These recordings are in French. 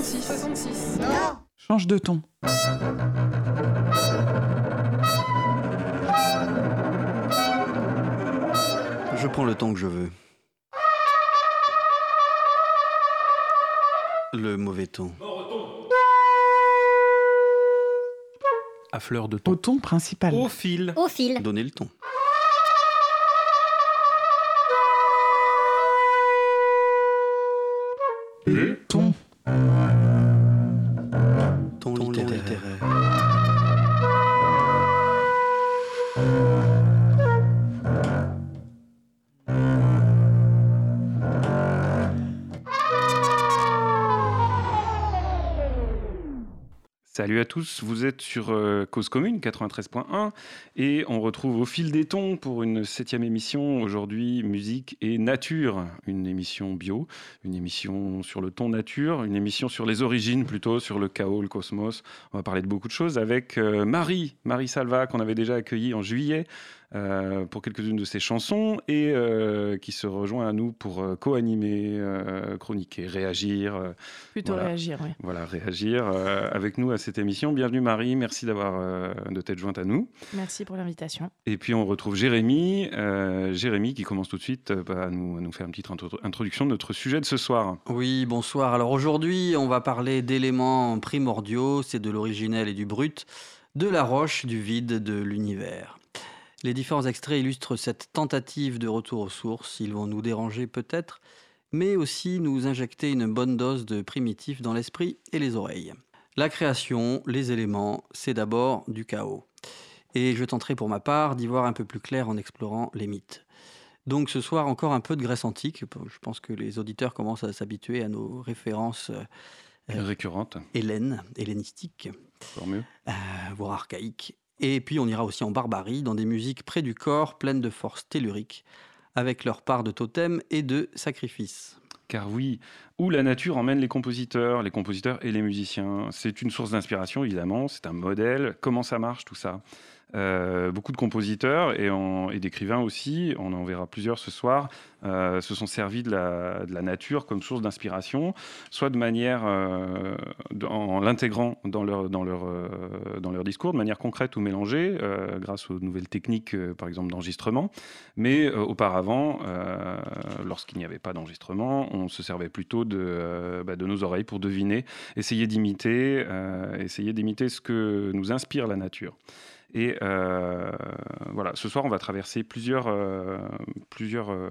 66. 66. Non. Change de ton. Je prends le ton que je veux. Le mauvais ton. À fleur de Au ton. ton principal. Au fil. Au fil. Donnez le ton. Tous, vous êtes sur euh, Cause Commune 93.1 et on retrouve au fil des tons pour une septième émission aujourd'hui musique et nature, une émission bio, une émission sur le ton nature, une émission sur les origines plutôt, sur le chaos, le cosmos. On va parler de beaucoup de choses avec euh, Marie, Marie Salva qu'on avait déjà accueillie en juillet euh, pour quelques-unes de ses chansons et euh, qui se rejoint à nous pour euh, co-animer, euh, chroniquer, réagir. euh, Plutôt Voilà. réagir, oui. voilà, réagir euh, avec nous à cette émission. Bienvenue Marie, merci d'avoir euh, de t'être jointe à nous. Merci pour l'invitation. Et puis on retrouve Jérémy, euh, Jérémy qui commence tout de suite euh, bah, à, nous, à nous faire une petite intro- introduction de notre sujet de ce soir. Oui, bonsoir. Alors aujourd'hui, on va parler d'éléments primordiaux, c'est de l'originel et du brut, de la roche, du vide, de l'univers. Les différents extraits illustrent cette tentative de retour aux sources. Ils vont nous déranger peut-être, mais aussi nous injecter une bonne dose de primitif dans l'esprit et les oreilles. La création, les éléments, c'est d'abord du chaos. Et je tenterai pour ma part d'y voir un peu plus clair en explorant les mythes. Donc ce soir encore un peu de Grèce antique. Je pense que les auditeurs commencent à s'habituer à nos références euh, Euh, Récurrente, hellènes, hellénistiques, encore mieux. euh, voire archaïques. Et puis on ira aussi en barbarie, dans des musiques près du corps, pleines de force tellurique, avec leur part de totem et de sacrifice. Car oui, où la nature emmène les compositeurs, les compositeurs et les musiciens. C'est une source d'inspiration, évidemment, c'est un modèle. Comment ça marche, tout ça? Euh, beaucoup de compositeurs et, d'écrivains aussi, on en verra plusieurs ce soir, euh, se sont servis de la, nature comme source d'inspiration, soit de manière, euh, en l'intégrant dans leur, discours, de manière concrète ou mélangée, grâce aux nouvelles techniques, par exemple, d'enregistrement. Mais auparavant, lorsqu'il n'y avait pas d'enregistrement, on se servait plutôt de, bah, de nos oreilles pour deviner, essayer d'imiter, essayer d'imiter ce que nous inspire la nature. Et euh, voilà, ce soir, on va traverser plusieurs, euh, plusieurs, euh,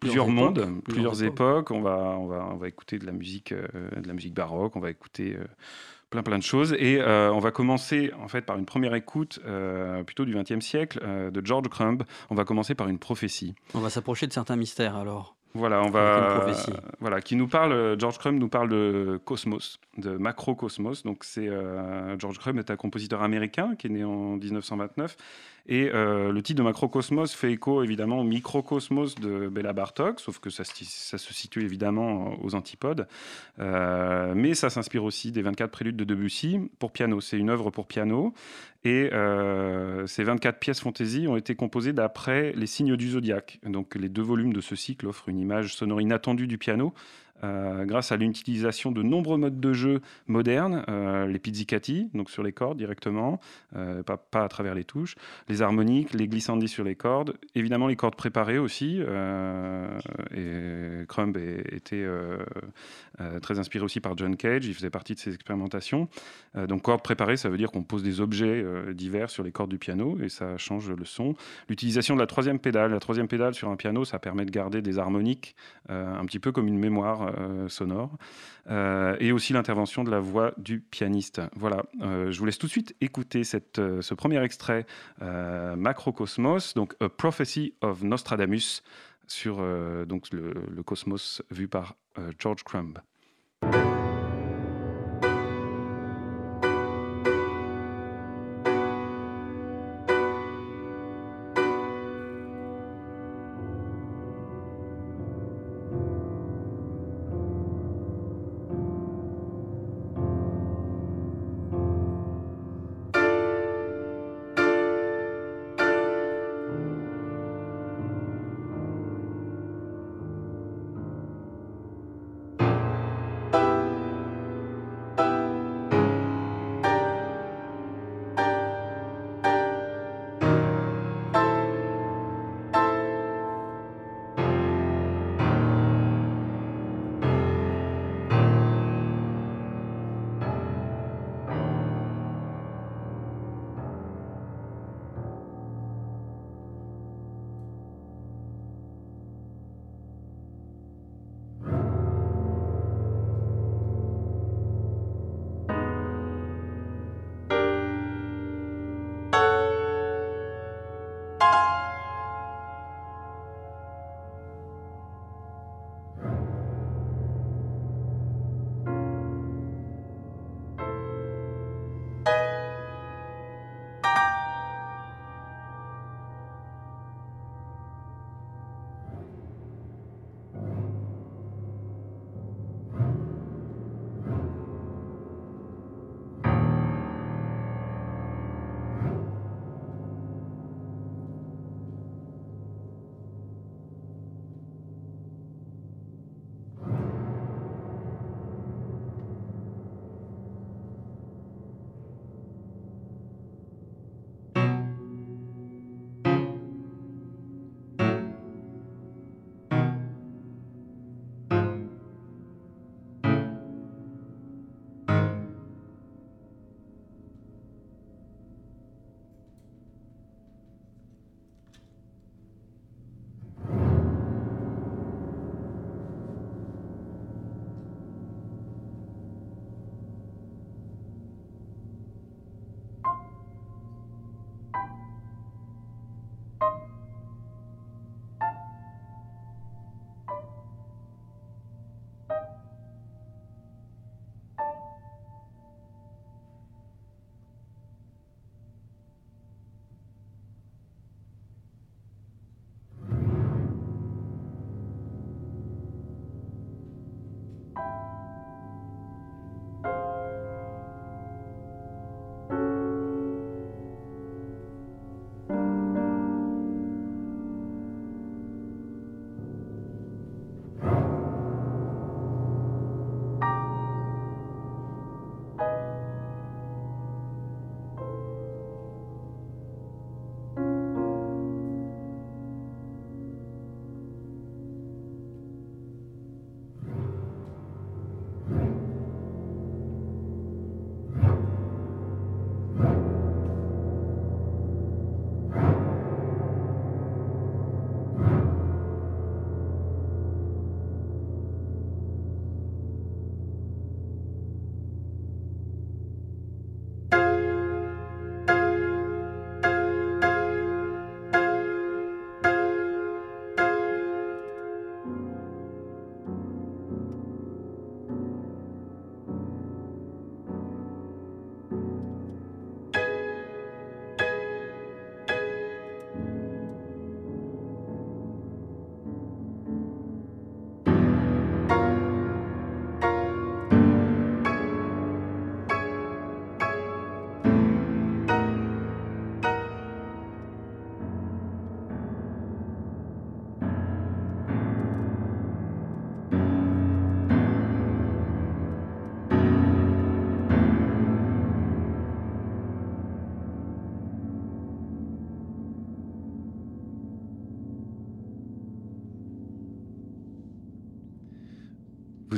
plusieurs époques, mondes, plusieurs plusieurs, époques. On va, on va, on va écouter de la musique, de la musique baroque. On va écouter plein, plein de choses. Et euh, on va commencer en fait par une première écoute, euh, plutôt du XXe siècle, euh, de George Crumb. On va commencer par une prophétie. On va s'approcher de certains mystères alors. Voilà, on va. Voilà, qui nous parle. euh, George Crumb nous parle de cosmos, de macrocosmos. Donc, c'est euh, George Crumb est un compositeur américain qui est né en 1929. Et euh, le titre de macrocosmos fait écho évidemment au microcosmos de Béla Bartok, sauf que ça, se- ça se situe évidemment aux antipodes. Euh, mais ça s'inspire aussi des 24 préludes de Debussy pour piano. C'est une œuvre pour piano. Et euh, ces 24 pièces fantaisie ont été composées d'après les signes du zodiaque. Donc les deux volumes de ce cycle offrent une image sonore inattendue du piano. Euh, grâce à l'utilisation de nombreux modes de jeu modernes, euh, les pizzicati, donc sur les cordes directement, euh, pas, pas à travers les touches, les harmoniques, les glissandi sur les cordes, évidemment les cordes préparées aussi, et Crumb était très inspiré aussi par John Cage, il faisait partie de ces expérimentations. Donc cordes préparées, ça veut dire qu'on pose des objets divers sur les cordes du piano et ça change le son. L'utilisation de la troisième pédale, la troisième pédale sur un piano, ça permet de garder des harmoniques, un petit peu comme une mémoire sonore, Euh, et aussi l'intervention de la voix du pianiste. Voilà, Euh, je vous laisse tout de suite écouter cette, euh, ce premier extrait euh, Macrocosmos, donc A Prophecy of Nostradamus, sur euh, donc le, le cosmos vu par euh, George Crumb.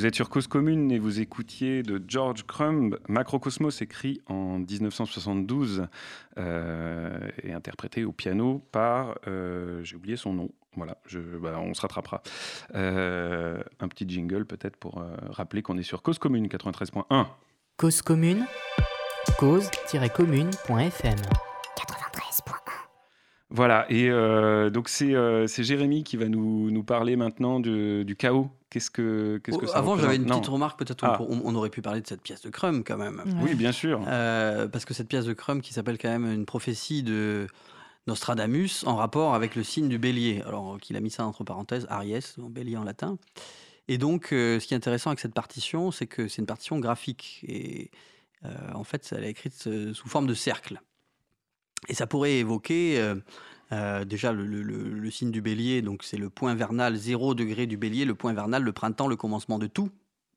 Êtes sur Cause Commune et vous écoutiez de George Crumb, Macrocosmos, écrit en 1972 euh, et interprété au piano par, euh, j'ai oublié son nom, voilà, bah, on se rattrapera. Euh, un petit jingle peut-être pour rappeler qu'on est sur Cause Commune 93.1. Cause Commune, cause-commune.fm. Voilà, et euh, donc euh, c'est Jérémy qui va nous, nous parler maintenant du chaos. Qu'est-ce que, qu'est-ce que ça Avant, j'avais une petite remarque, peut-être ah. on, aurait pu parler de cette pièce de Crum quand même. Oui, bien sûr. Euh, parce que cette pièce de Crum qui s'appelle quand même une prophétie de Nostradamus en rapport avec le signe du bélier. Alors qu'il a mis ça entre parenthèses, Aries, en bélier en latin. Et donc, ce qui est intéressant avec cette partition, c'est que c'est une partition graphique. Et en fait, elle est écrite sous forme de cercle. Et ça pourrait évoquer euh, euh, déjà le, signe du bélier, donc c'est le point vernal, 0 degré du bélier, le point vernal, le printemps, le commencement de tout,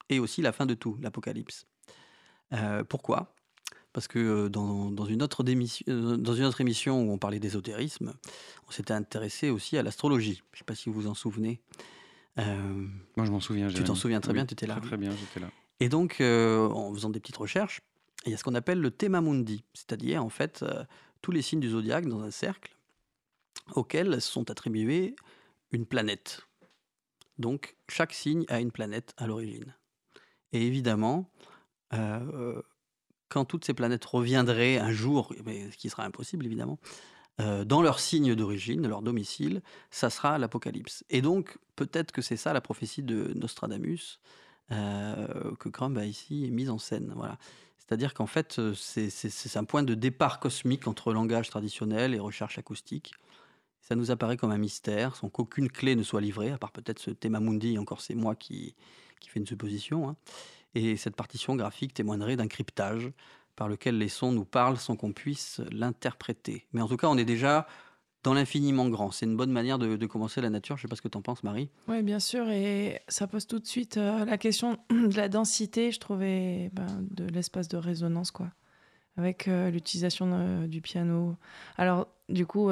et aussi la fin de tout, l'apocalypse. Euh, pourquoi? Parce que dans, une autre dans une autre émission où on parlait d'ésotérisme, on s'était intéressé aussi à l'astrologie. Je ne sais pas si vous vous en souvenez. Moi, je m'en souviens. Tu t'en souviens très bien, tu étais là. Très, très bien, j'étais là. Et donc, en faisant des petites recherches, il y a ce qu'on appelle le thema mundi, c'est-à-dire en fait tous les signes du zodiaque dans un cercle auquel sont attribués une planète. Donc chaque signe a une planète à l'origine. Et évidemment, euh, quand toutes ces planètes reviendraient un jour, ce qui sera impossible évidemment, euh, dans leur signe d'origine, leur domicile, ça sera l'apocalypse. Et donc peut-être que c'est ça la prophétie de Nostradamus euh, que Crumb a ici mise en scène. Voilà. C'est-à-dire qu'en fait, euh, c'est un point de départ cosmique entre langage traditionnel et recherche acoustique. Ça nous apparaît comme un mystère, sans qu'aucune clé ne soit livrée, à part peut-être ce thème mundi, encore c'est moi qui, qui fais une supposition. Hein. Et cette partition graphique témoignerait d'un cryptage par lequel les sons nous parlent sans qu'on puisse l'interpréter. Mais en tout cas, on est déjà dans l'infiniment grand. C'est une bonne manière de, commencer la nature. Je ne sais pas ce que tu en penses, Marie. Oui, bien sûr. Et ça pose tout de suite euh, la question de la densité, je trouvais, ben, de l'espace de résonance, quoi. Avec euh, l'utilisation euh, du piano. Alors, du coup,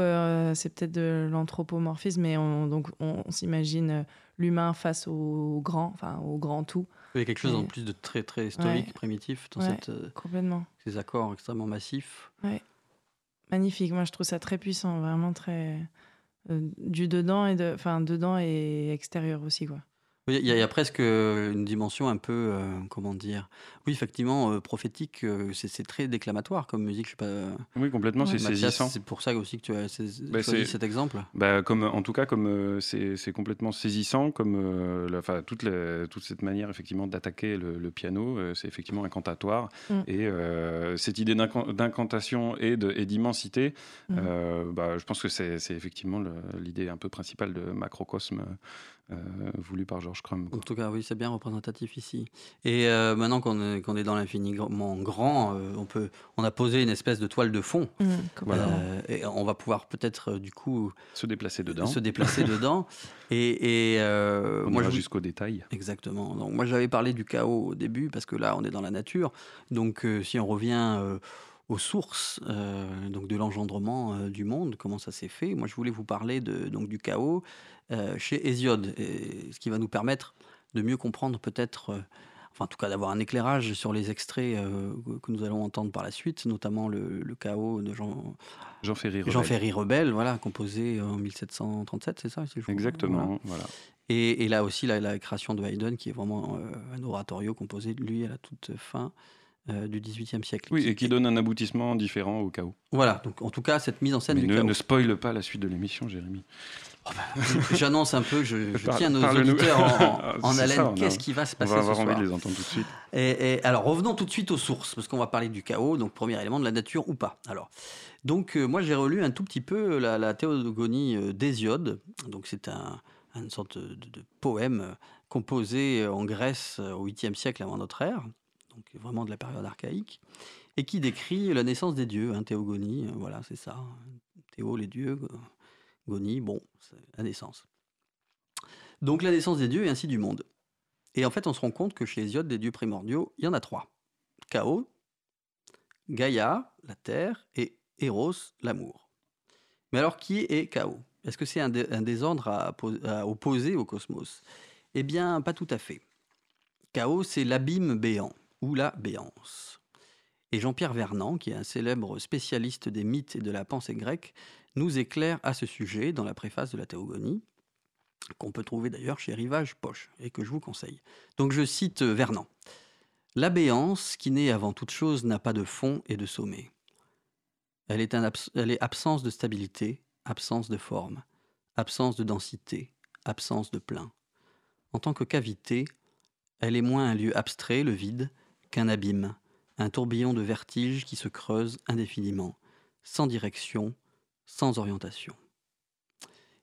c'est peut-être de l'anthropomorphisme, mais on, donc on, s'imagine l'humain face au grand, enfin au grand tout. Il y a quelque chose en plus de très très historique, primitif dans cette, complètement. ces accords extrêmement massifs. Ouais magnifique. Moi, je trouve ça très puissant, vraiment très euh, du dedans et de, enfin dedans et extérieur aussi, quoi. Il y, a presque une dimension un peu, euh, comment dire, oui, effectivement, euh, prophétique. c'est très déclamatoire comme musique. Je sais pas. Oui, complètement, c'est saisissant. C'est pour ça aussi que tu as bah, choisi cet exemple. Bah, comme, en tout cas, comme c'est complètement saisissant, comme enfin, toute, toute cette manière effectivement d'attaquer le, piano, c'est effectivement incantatoire. Mm. Et cette idée d'incantation et d'immensité, mm. bah, je pense que c'est effectivement l'idée un peu principale de Macrocosme euh, voulu par George Crumb. En tout cas, oui, c'est bien représentatif ici. Et euh, maintenant qu'on est, est, dans l'infiniment grand, euh, on, peut, on a posé une espèce de toile de fond. Mmh, et on va pouvoir peut-être, du coup... Se déplacer dedans. Se déplacer dedans. Et, et on moi, jusqu'au détail. Exactement. Donc, moi, j'avais parlé du chaos au début, parce que là, on est dans la nature. Donc, si on revient aux sources donc de l'engendrement du monde, comment ça s'est fait. Moi, je voulais vous parler de, donc, du chaos euh, chez Hésiode, et ce qui va nous permettre de mieux comprendre peut-être, euh, enfin en tout cas d'avoir un éclairage sur les extraits euh, que nous allons entendre par la suite, notamment le, chaos de Jean, Jean Ferry Rebelle. Jean Ferry Rebelle, voilà, composé en 1737, c'est ça Exactement, voilà. Et, là aussi, la, création de Haydn, qui est vraiment un oratorio composé de lui à la toute fin euh, du XVIIIe siècle. Oui, et qui donne un aboutissement différent au chaos. Voilà, donc en tout cas, cette mise en scène du ne, chaos. Ne spoile pas la suite de l'émission, Jérémy. Oh bah, J'annonce un peu, je, je tiens nos auditeurs en, haleine. Qu'est-ce qui va se passer On va avoir envie de les entendre tout de suite. Et, alors, revenons tout de suite aux sources, parce qu'on va parler du chaos, donc premier élément de la nature ou pas. Alors, donc euh, moi j'ai relu un tout petit peu la, théogonie euh, d'Hésiode. Donc c'est un, une sorte de, de, poème composé en Grèce au 8e siècle avant notre ère donc vraiment de la période archaïque, et qui décrit la naissance des dieux, hein, théogonie, euh, voilà, c'est ça. Théo, les dieux, gonie, bon, la naissance. Donc la naissance des dieux et ainsi du monde. Et en fait, on se rend compte que chez Hésiode, des dieux primordiaux, il y en a trois. Chaos, Gaïa, la terre, et Eros, l'amour. Mais alors, qui est Chaos Est-ce que c'est un, désordre à, opposer au cosmos? Eh bien, pas tout à fait. chaos, c'est l'abîme béant ou la béance. Et Jean-Pierre Vernant, qui est un célèbre spécialiste des mythes et de la pensée grecque, nous éclaire à ce sujet dans la préface de la Théogonie, qu'on peut trouver d'ailleurs chez Rivage Poche et que je vous conseille. Donc je cite Vernant. La béance, qui naît avant toute chose, n'a pas de fond et de sommet. Elle est, elle est absence de stabilité, absence de forme, absence de densité, absence de plein. En tant que cavité, elle est moins un lieu abstrait, le vide, qu'un abîme, un tourbillon de vertige qui se creuse indéfiniment, sans direction, sans orientation.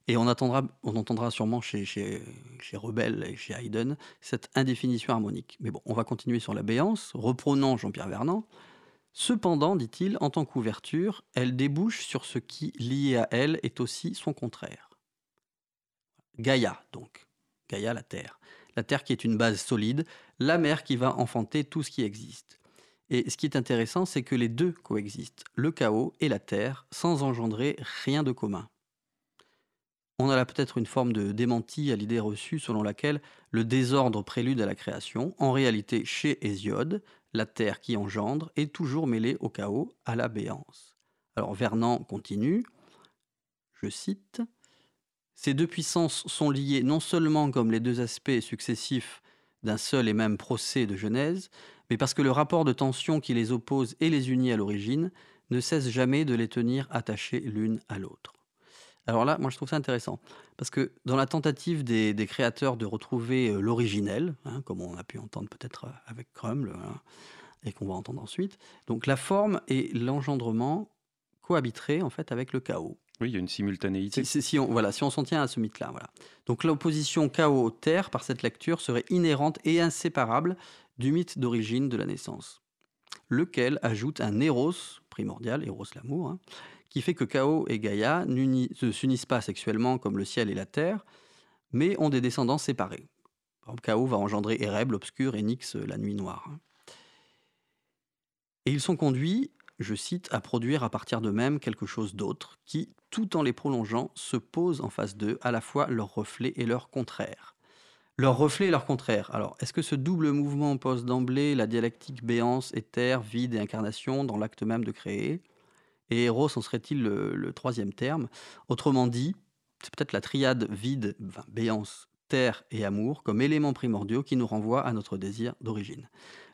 Et on, on entendra sûrement chez, chez, chez Rebel et chez Haydn cette indéfinition harmonique. Mais bon, on va continuer sur la béance, reprenant Jean-Pierre Vernant. Cependant, dit-il, en tant qu'ouverture, elle débouche sur ce qui, lié à elle, est aussi son contraire. Gaïa, donc. Gaïa, la Terre. La Terre qui est une base solide, la mer qui va enfanter tout ce qui existe. Et ce qui est intéressant, c'est que les deux coexistent, le chaos et la Terre, sans engendrer rien de commun. On a là peut-être une forme de démenti à l'idée reçue selon laquelle le désordre prélude à la création. En réalité, chez Hésiode, la terre qui engendre est toujours mêlée au chaos, à la béance. Alors Vernant continue, je cite, Ces deux puissances sont liées non seulement comme les deux aspects successifs d'un seul et même procès de Genèse, mais parce que le rapport de tension qui les oppose et les unit à l'origine ne cesse jamais de les tenir attachées l'une à l'autre. Alors là, moi je trouve ça intéressant, parce que dans la tentative des, créateurs de retrouver euh, l'originel, hein, comme on a pu entendre peut-être euh, avec Crumble, hein, et qu'on va entendre ensuite, donc la forme et l'engendrement cohabiteraient en fait avec le chaos. Oui, il y a une simultanéité. Si, on, voilà, si on s'en tient à ce mythe-là. Voilà. Donc l'opposition chaos-terre, par cette lecture, serait inhérente et inséparable du mythe d'origine de la naissance, lequel ajoute un éros primordial, éros l'amour, hein, qui fait que Chaos et Gaïa ne s'unissent pas sexuellement comme le ciel et la terre, mais ont des descendants séparés. Par Chaos va engendrer Ereb, l'obscur, et Nyx, la nuit noire. Et ils sont conduits, je cite, à produire à partir d'eux-mêmes quelque chose d'autre, qui, tout en les prolongeant, se pose en face d'eux à la fois leur reflet et leur contraire. Leur reflet et leur contraire. Alors, est-ce que ce double mouvement pose d'emblée la dialectique béance, éther, vide et incarnation dans l'acte même de créer? Et Eros en serait-il le, troisième terme? Autrement dit, c'est peut-être la triade vide, béance, terre et amour comme éléments primordiaux qui nous renvoient à notre désir d'origine.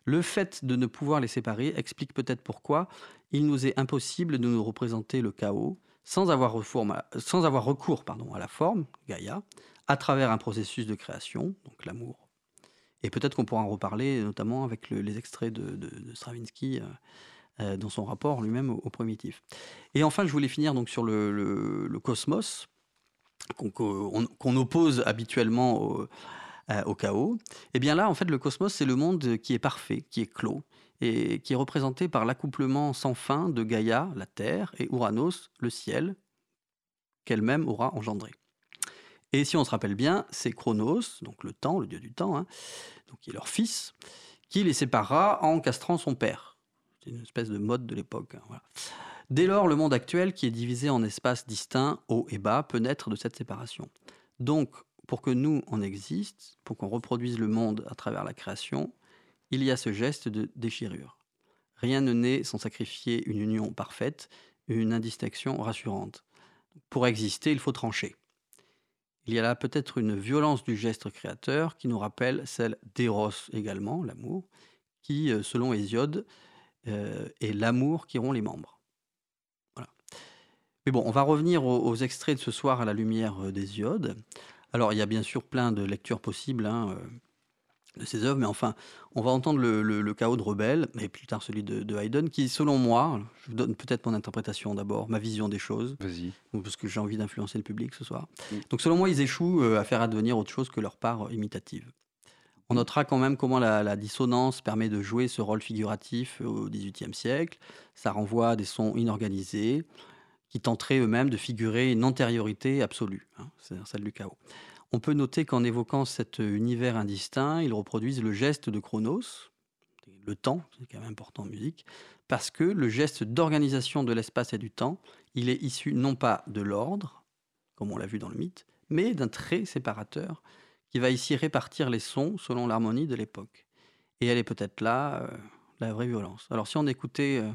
Le fait de ne pouvoir les séparer explique peut-être pourquoi il nous est impossible de nous représenter le chaos sans avoir, recours à la forme, Gaïa, à travers un processus de création, donc l'amour. Et peut-être qu'on pourra en reparler, notamment avec les extraits de, Stravinsky. Euh, euh, dans son rapport lui-même au, primitif. Et enfin, je voulais finir donc sur le, cosmos, qu'on oppose habituellement au, chaos. Et bien là, en fait, le cosmos, c'est le monde qui est parfait, qui est clos, et qui est représenté par l'accouplement sans fin de Gaïa, la Terre, et Uranos, le ciel, qu'elle-même aura engendré. Et si on se rappelle bien, c'est Chronos, donc le temps, le dieu du temps, hein, donc qui est leur fils, qui les séparera en castrant son père. C'est une espèce de mode de l'époque. Hein, Dès lors, le monde actuel, qui est divisé en espaces distincts, haut et bas, peut naître de cette séparation. Donc, pour que nous, on existe, pour qu'on reproduise le monde à travers la création, il y a ce geste de déchirure. Rien ne naît sans sacrifier une union parfaite, une indistinction rassurante. Pour exister, il faut trancher. Il y a là peut-être une violence du geste créateur qui nous rappelle celle d'Eros également, l'amour, qui, euh, selon Hésiode, euh, et l'amour qui ont les membres. Mais bon, on va revenir aux, extraits de ce soir à la lumière euh, des iodes. Alors, il y a bien sûr plein de lectures possibles hein, euh, de ces œuvres, mais enfin, on va entendre le, chaos de Rebelle, et plus tard celui de, Haydn, qui, selon moi, je vous donne peut-être mon interprétation d'abord, ma vision des choses. Vas-y. Parce que j'ai envie d'influencer le public ce soir. Mm. Donc, selon moi, ils échouent à faire advenir autre chose que leur part imitative. On notera quand même comment la, dissonance permet de jouer ce rôle figuratif au XVIIIe siècle. Ça renvoie à des sons inorganisés qui tenteraient eux-mêmes de figurer une antériorité absolue, hein, c'est celle du chaos. On peut noter qu'en évoquant cet univers indistinct, ils reproduisent le geste de Chronos, le temps, c'est quand même important en musique, parce que le geste d'organisation de l'espace et du temps, il est issu non pas de l'ordre, comme on l'a vu dans le mythe, mais d'un trait séparateur qui va ici répartir les sons selon l'harmonie de l'époque. et elle est peut-être là, euh, la vraie violence. Alors si on écoutait euh,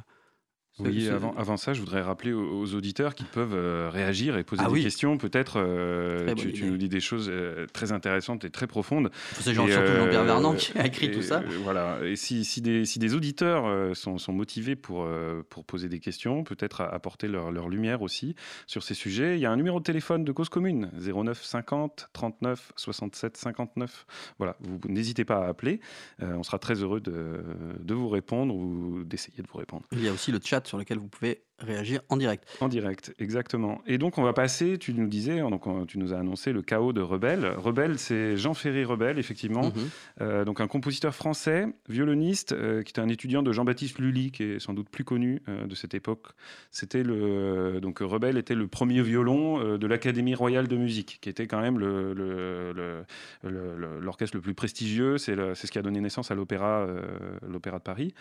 Oui, avant, avant ça, je voudrais rappeler aux, aux auditeurs qu'ils peuvent euh, réagir et poser Ah des oui. questions. Peut-être, euh, tu, nous dis des choses euh, très intéressantes et très profondes. c'est surtout Jean-Pierre euh, Vernant qui a écrit et, tout ça. euh, voilà. Et si, si des, si des auditeurs euh, sont, sont motivés pour, euh, pour poser des questions, peut-être apporter leur, leur lumière aussi sur ces sujets, il y a un numéro de téléphone de cause commune 09 50 39 67 59. Voilà, vous, n'hésitez pas à appeler. Euh, on sera très heureux de, de vous répondre ou d'essayer de vous répondre. Il y a aussi le chat sur lequel vous pouvez réagir en direct. En direct, exactement. Et donc on va passer, tu nous disais, hein, donc on- tu nous as annoncé le chaos de Rebelle. Rebelle, c'est Jean-Ferry Rebelle, effectivement. Mhm. Euh, donc un compositeur français, violoniste, euh, qui était un étudiant de Jean-Baptiste Lully, qui est sans doute plus connu euh, de cette époque. C'était le donc Rebelle était le premier violon euh, de l'Académie royale de musique, qui était quand même le- le- le- le- le- l'orchestre le, plus prestigieux. C'est c'est ce qui a donné naissance à l'opéra, euh, l'opéra de Paris.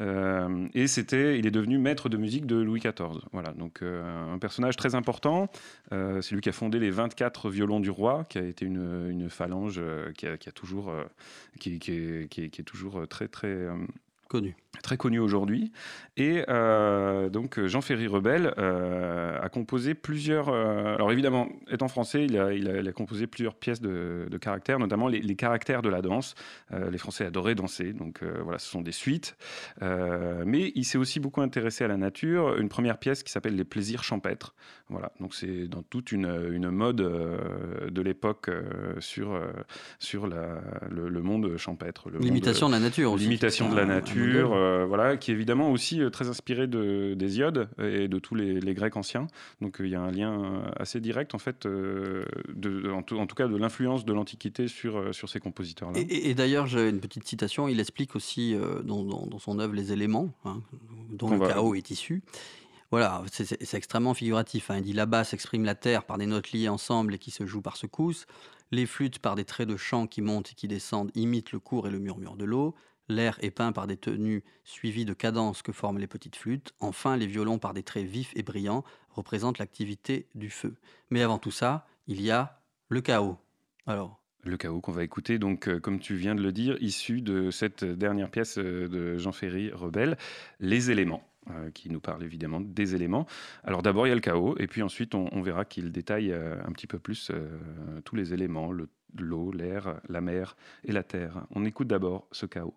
Euh, et c'était, il est devenu maître de musique de Louis Voilà, donc euh, un personnage très important. Euh, c'est lui qui a fondé les 24 violons du roi, qui a été une, une phalange euh, qui, a, toujours, qui, est, qui est- toujours très très Connu. Très connu aujourd'hui. Et euh, donc Jean-Ferry Rebelle euh, a composé plusieurs. euh, alors évidemment, étant français, il a, il a- il a composé plusieurs pièces de, de caractères, notamment les, les caractères de la danse. Euh, les Français adoraient danser, donc euh, voilà, ce sont des suites. Euh, mais il s'est aussi beaucoup intéressé à la nature. Une première pièce qui s'appelle Les plaisirs champêtres. Voilà, donc c'est dans toute une, une mode euh, de l'époque euh, sur, euh, sur la, le, le monde champêtre. L'imitation de la nature aussi. L'imitation de la nature. Euh, voilà, qui est évidemment aussi euh, très inspiré de, d'Hésiode et de tous les, les Grecs anciens. Donc euh, il y a un lien assez direct, en fait, de, en, tout, en tout cas de l'influence de l'Antiquité sur, sur ces compositeurs-là. Et, et- et d'ailleurs, j'ai une petite citation. Il explique aussi dans, dans- dans son œuvre les éléments hein, dont le va- chaos est issu. Voilà, c'est- c'est c'est extrêmement figuratif. hein. Il dit là-bas s'exprime la terre par des notes liées ensemble et qui se jouent par secousses. Les flûtes par des traits de chant qui montent et qui descendent imitent le cours et le murmure de l'eau. L'air est peint par des tenues suivies de cadences que forment les petites flûtes. Enfin, les violons par des traits vifs et brillants représentent l'activité du feu. Mais avant tout ça, il y a le chaos. Alors, Le chaos qu'on va écouter, donc, euh, comme tu viens de le dire, issu de cette dernière pièce euh, de Jean-Ferry Rebelle, Les éléments. euh, qui nous parle évidemment des éléments. Alors d'abord il y a le chaos, et puis ensuite on, verra qu'il détaille un petit peu plus tous les éléments, le- l'eau, l'air, la mer et la terre. On écoute d'abord ce chaos.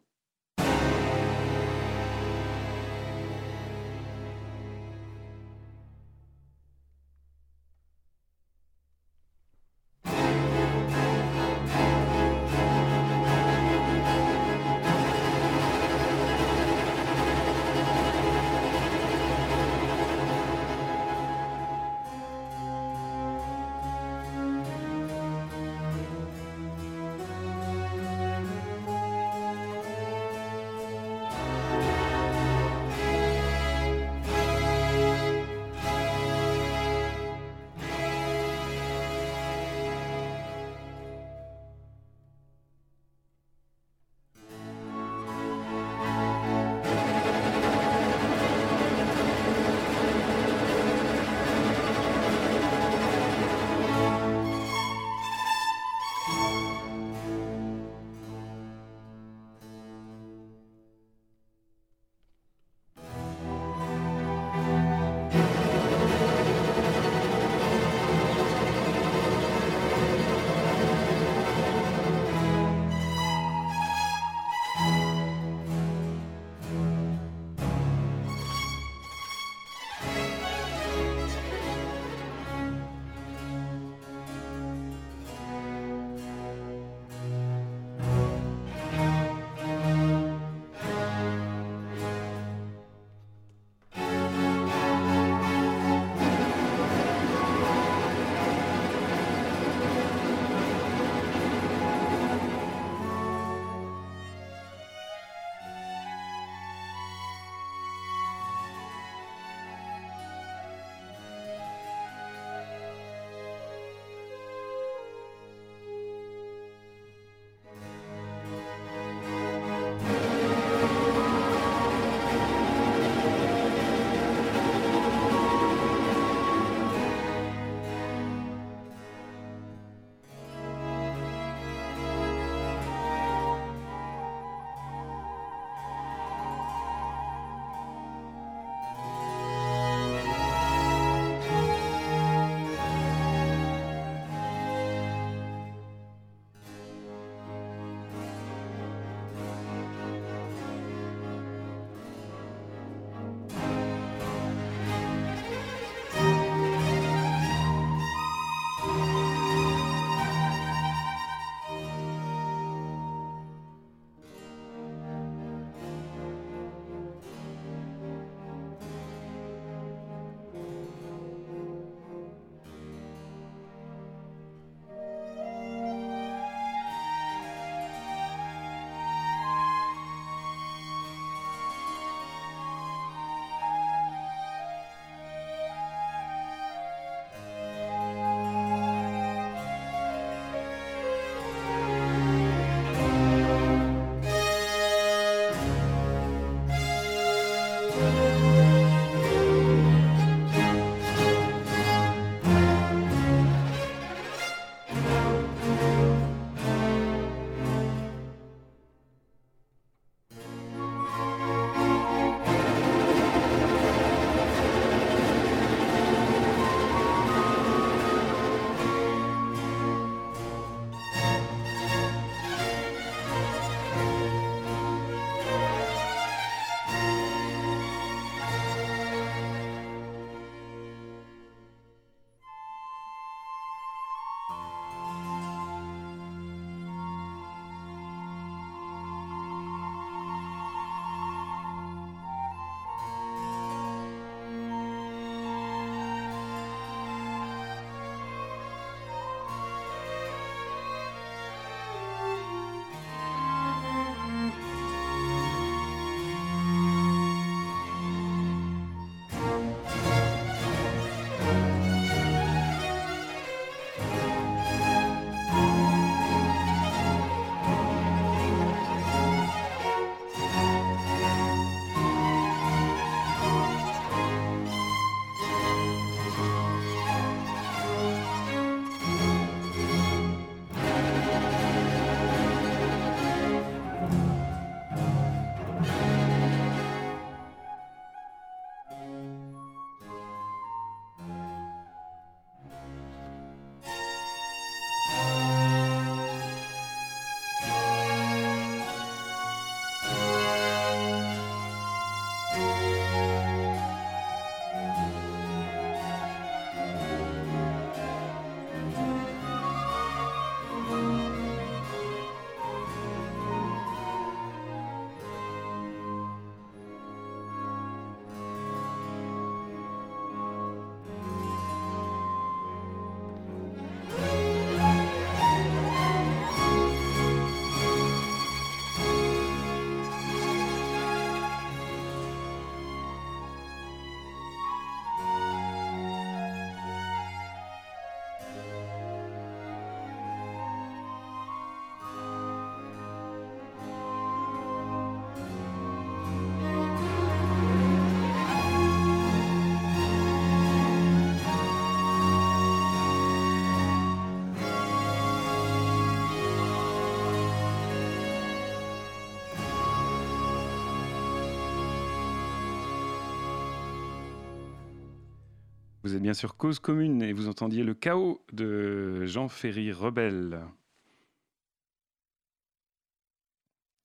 Vous êtes bien sûr Cause Commune et vous entendiez le chaos de Jean Ferry Rebelle.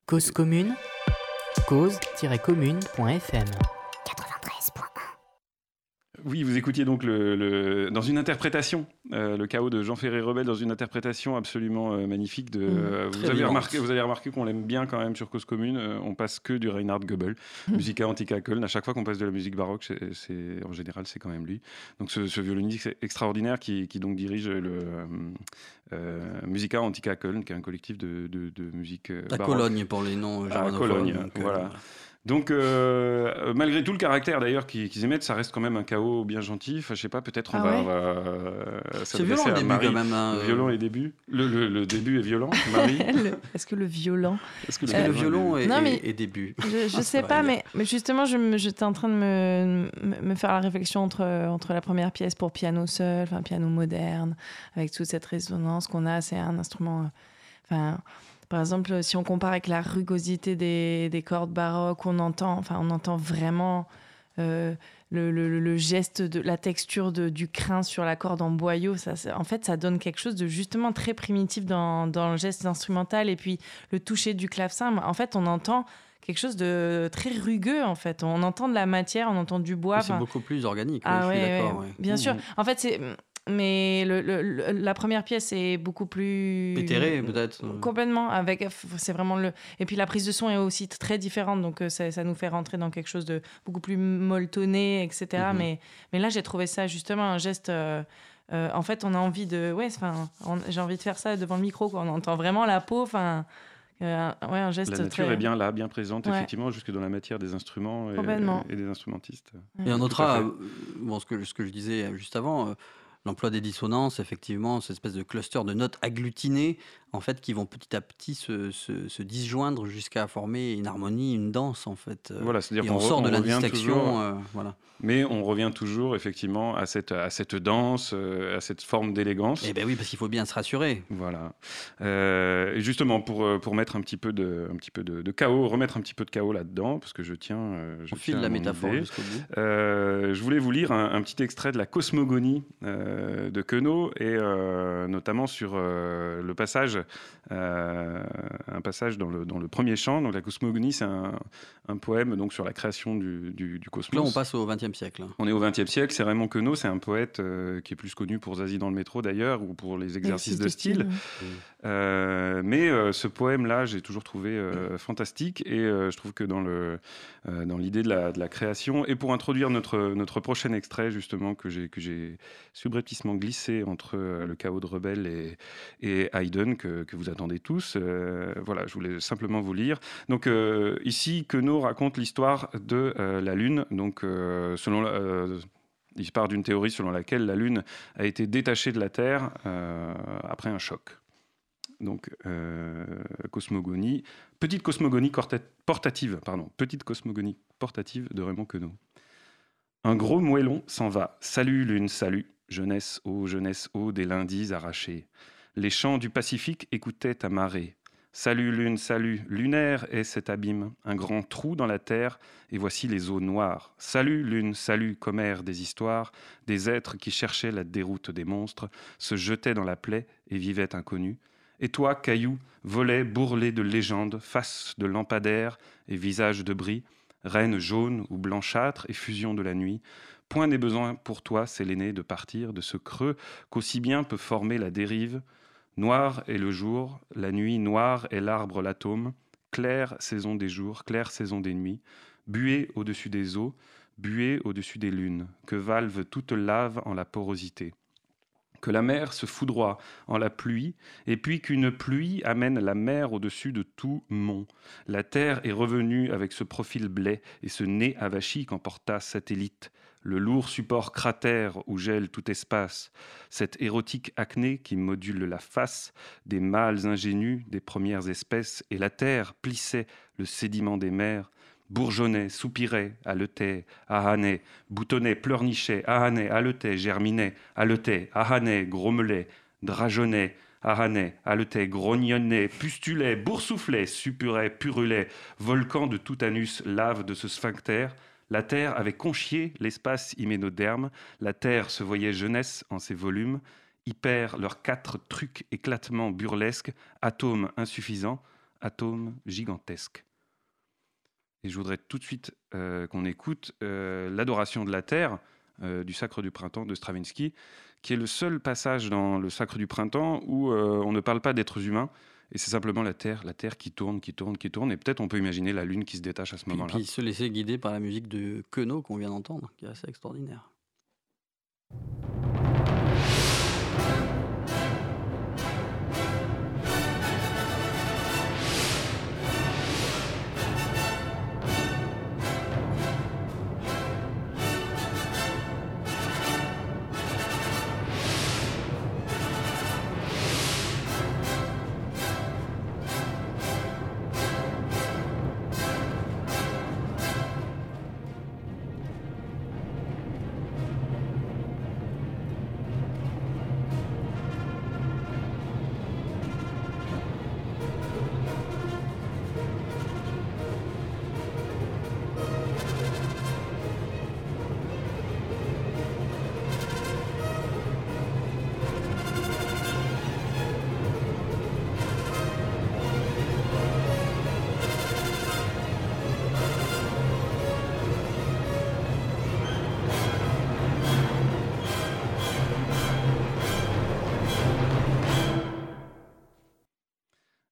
Cause commune, cause-commune.fm. Oui, vous écoutiez donc le, dans une interprétation, euh, le chaos de Jean Ferré Rebelle, dans une interprétation absolument euh, magnifique. De, Mmh, euh, vous, avez remarqué, vous avez remarqué qu'on l'aime bien quand même sur Cause Commune. on passe que du Reinhard Goebel, Mmh. Musica Antica Köln. À chaque fois qu'on passe de la musique baroque, c'est, c'est- en général, c'est quand même lui. Donc ce, ce violoniste extraordinaire qui, qui donc dirige le euh, Musica Antica Köln, qui est un collectif de, de, de musique À baroque. Cologne pour les noms À germanophones. Cologne, donc, euh, voilà. Donc, euh, malgré tout le caractère d'ailleurs qu'ils émettent, ça reste quand même un chaos bien gentil. Enfin, je sais pas, peut-être on Ah va, ouais euh, C'est violent le début Marie. quand même. hein, Le euh, début. Le, le- le début est violent, Marie. Le- Est-ce que le violent Est-ce que le violon est, Non, est- mais- est début? Je, je Ah, sais pas, mais, mais justement, j'étais en train de me, faire la réflexion entre, entre la première pièce pour piano seul, enfin piano moderne, avec toute cette résonance qu'on a. C'est un instrument. euh, Enfin, par exemple, si on compare avec la rugosité des, des cordes baroques, on entend, enfin, on entend vraiment euh, le, le- le geste de la texture de, du crin sur la corde en boyau. Ça, en fait, ça donne quelque chose de justement très primitif dans, dans le geste instrumental et puis le toucher du clavecin. En fait, on entend quelque chose de très rugueux en fait. On entend de la matière, on entend du bois. C'est beaucoup plus organique. ah ouais, je suis ouais, ouais, bien sûr. Mhm. En fait, c'est mais le, la première pièce est beaucoup plus Éthéré, peut-être. Complètement. Avec, c'est vraiment le. Et puis la prise de son est aussi très différente, donc euh, ça, ça nous fait rentrer dans quelque chose de beaucoup plus molletonné, etc. Mhm. Mais, mais là, j'ai trouvé ça justement un geste. euh, euh, en fait, on a envie de. Ouais, j'ai envie de faire ça devant le micro. Quoi. On entend vraiment la peau. Enfin, euh, ouais, un geste La nature très. est bien là, bien présente, Ouais. effectivement, jusque dans la matière des instruments et, des instrumentistes. Et on notera, euh, bon, ce, que, ce que je disais juste avant, euh, l'emploi des dissonances, effectivement, cette espèce de cluster de notes agglutinées, en fait, qui vont petit à petit se, se, se disjoindre jusqu'à former une harmonie, une danse, en fait. Voilà, c'est-à-dire Et qu'on on sort de la distinction. toujours- euh, voilà. Mais on revient toujours effectivement à cette, à cette danse, euh, à cette forme d'élégance. Eh ben oui, parce qu'il faut bien se rassurer. Voilà. Euh, et justement, pour, euh, pour mettre un petit peu de, un petit peu de, de chaos, remettre un petit peu de chaos là-dedans, parce que je tiens. euh, je On tiens la métaphore idée. jusqu'au bout. Euh, je voulais vous lire un, un petit extrait de la cosmogonie euh, de Queneau, et euh, notamment sur euh, le passage, euh, un passage dans le, dans le premier chant. Donc la cosmogonie, c'est un, un poème donc, sur la création du, du, du cosmos. Là, on passe au XXe siècle. hein. On est au XXe siècle, c'est Raymond Queneau, c'est un poète euh, qui est plus connu pour Zazie dans le métro d'ailleurs, ou pour les exercices de style. Euh, mais euh, ce poème-là, j'ai toujours trouvé euh, fantastique et euh, je trouve que dans le euh, dans l'idée de la, de la création et pour introduire notre notre prochain extrait justement que j'ai que j'ai subrepticement glissé entre euh, le chaos de Rebelle et et Haydn que, que vous attendez tous. euh, voilà, je voulais simplement vous lire. Donc euh, ici, Queneau raconte l'histoire de euh, la Lune. Donc selon la- il part d'une théorie selon laquelle la Lune a été détachée de la Terre après un choc. Donc, cosmogonie, petite cosmogonie portative, pardon, petite cosmogonie portative de Raymond Queneau. Un gros moellon s'en va. Salut lune, salut. Jeunesse, ô jeunesse, ô des lundis arrachés. Les chants du Pacifique écoutaient à marée. Salut lune, salut. Lunaire est cet abîme, un grand trou dans la terre, et voici les eaux noires. Salut lune, salut, commère des histoires, des êtres qui cherchaient la déroute des monstres, se jetaient dans la plaie et vivaient inconnus. Et toi, caillou, volet bourrelé de légendes, face de lampadaires et visage de bris, reine jaune ou blanchâtre et fusion de la nuit, point n'est besoin pour toi, Séléné, de partir de ce creux qu'aussi bien peut former la dérive. Noir est le jour, la nuit noire est l'arbre l'atome, claire saison des jours, claire saison des nuits, buée au-dessus des eaux, buée au-dessus des lunes, que valve toute lave en la porosité. Que la mer se foudroie en la pluie, et puis qu'une pluie amène la mer au-dessus de tout mont. La terre est revenue avec ce profil blé et ce nez avachi qu'emporta satellite, le lourd support cratère où gèle tout espace, cette érotique acné qui module la face des mâles ingénus des premières espèces, et la terre plissait le sédiment des mers, bourgeonnait, soupirait, haletait, ahanait, boutonnait, pleurnichait, ahanait, haletait, germinait, haletait, ahanait, grommelait, drageonnait, ahanait, haletait, grognonnait, pustulait, boursouflait, suppurait, purulait, volcan de tout anus, lave de ce sphincter, la terre avait conchié l'espace hyménoderme, la terre se voyait jeunesse en ses volumes, hyper leurs quatre trucs éclatements burlesques, atomes insuffisants, atomes gigantesques. Et je voudrais tout de suite euh, qu'on écoute euh, l'adoration de la terre euh, du Sacre du printemps de Stravinsky, qui est le seul passage dans le Sacre du printemps où on ne parle pas d'êtres humains, et c'est simplement la terre, la terre qui tourne, qui tourne, qui tourne, et peut-être on peut imaginer la lune qui se détache à ce moment-là. puis se laisser guider par la musique de Queneau qu'on vient d'entendre, qui est assez extraordinaire.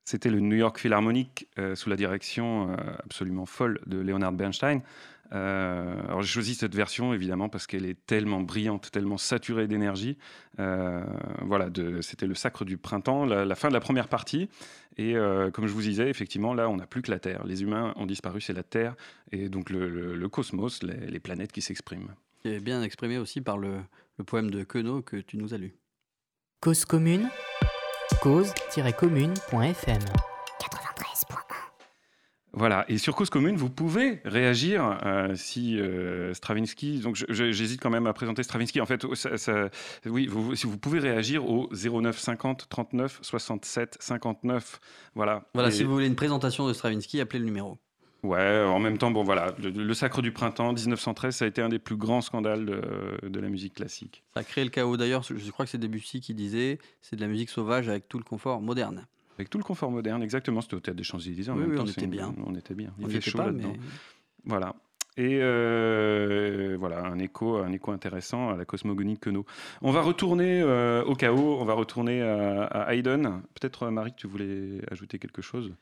C'était le New York Philharmonic euh, sous la direction euh, absolument folle de Leonard Bernstein. Euh, alors j'ai choisi cette version évidemment parce qu'elle est tellement brillante, tellement saturée d'énergie. Euh, voilà, c'était le Sacre du printemps, la, la fin de la première partie. Et euh, comme je vous disais, effectivement, là, on n'a plus que la Terre. Les humains ont disparu, c'est la Terre et donc le, le- le cosmos, les, les planètes qui s'expriment. Est bien exprimé aussi par le, le poème de Queneau que tu nous as lu. Cause commune, cause-commune.fm. Voilà, et sur Cause Commune, vous pouvez réagir euh, si euh, Stravinsky. Donc, j'hésite quand même à présenter Stravinsky. En fait, ça- ça- oui, vous, si vous pouvez réagir au 09 50 39 67 59. Voilà. Voilà, Et- si vous voulez une présentation de Stravinsky, appelez le numéro. Ouais, en même temps, bon, voilà, le, le Sacre du Printemps, 1913, ça a été un des plus grands scandales de, de la musique classique. Ça a créé le chaos d'ailleurs, je crois que c'est Debussy qui disait c'est de la musique sauvage avec tout le confort moderne. Avec tout le confort moderne, exactement. C'était au théâtre des Champs-Élysées. En Oui, même oui, temps, on était une- bien. On était bien. Il On fait chaud là-dedans. mais Voilà. Et euh, voilà, un écho, un écho intéressant à la cosmogonie de Queneau. On va retourner euh, au chaos, on va retourner à, à Haydn. Peut-être, Marie, tu voulais ajouter quelque chose?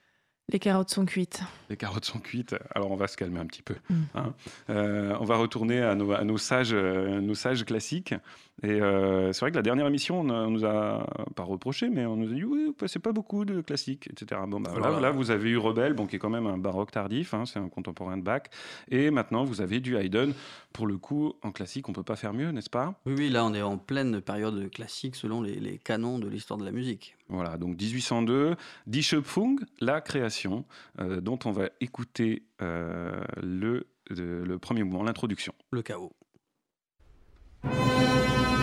Les carottes sont cuites. Les carottes sont cuites, alors on va se calmer un petit peu. Mm. hein. Euh, on va retourner à nos, à nos sages, euh, nos sages classiques. Et euh, c'est vrai que la dernière émission, on, a- on nous a pas reproché, mais on nous a dit oui, vous passez pas beaucoup de classiques, etc. Bon, bah, Voilà. là, là, vous avez eu Rebelle, bon, qui est quand même un baroque tardif, hein, c'est un contemporain de Bach. Et maintenant, vous avez du Haydn. Pour le coup, en classique, on peut pas faire mieux, n'est-ce pas? Oui, oui, là on est en pleine période classique selon les, les canons de l'histoire de la musique. Voilà, donc 1802, Die Schöpfung, la création, euh, dont on va écouter euh, le, le- le premier mouvement, l'introduction. Le chaos. you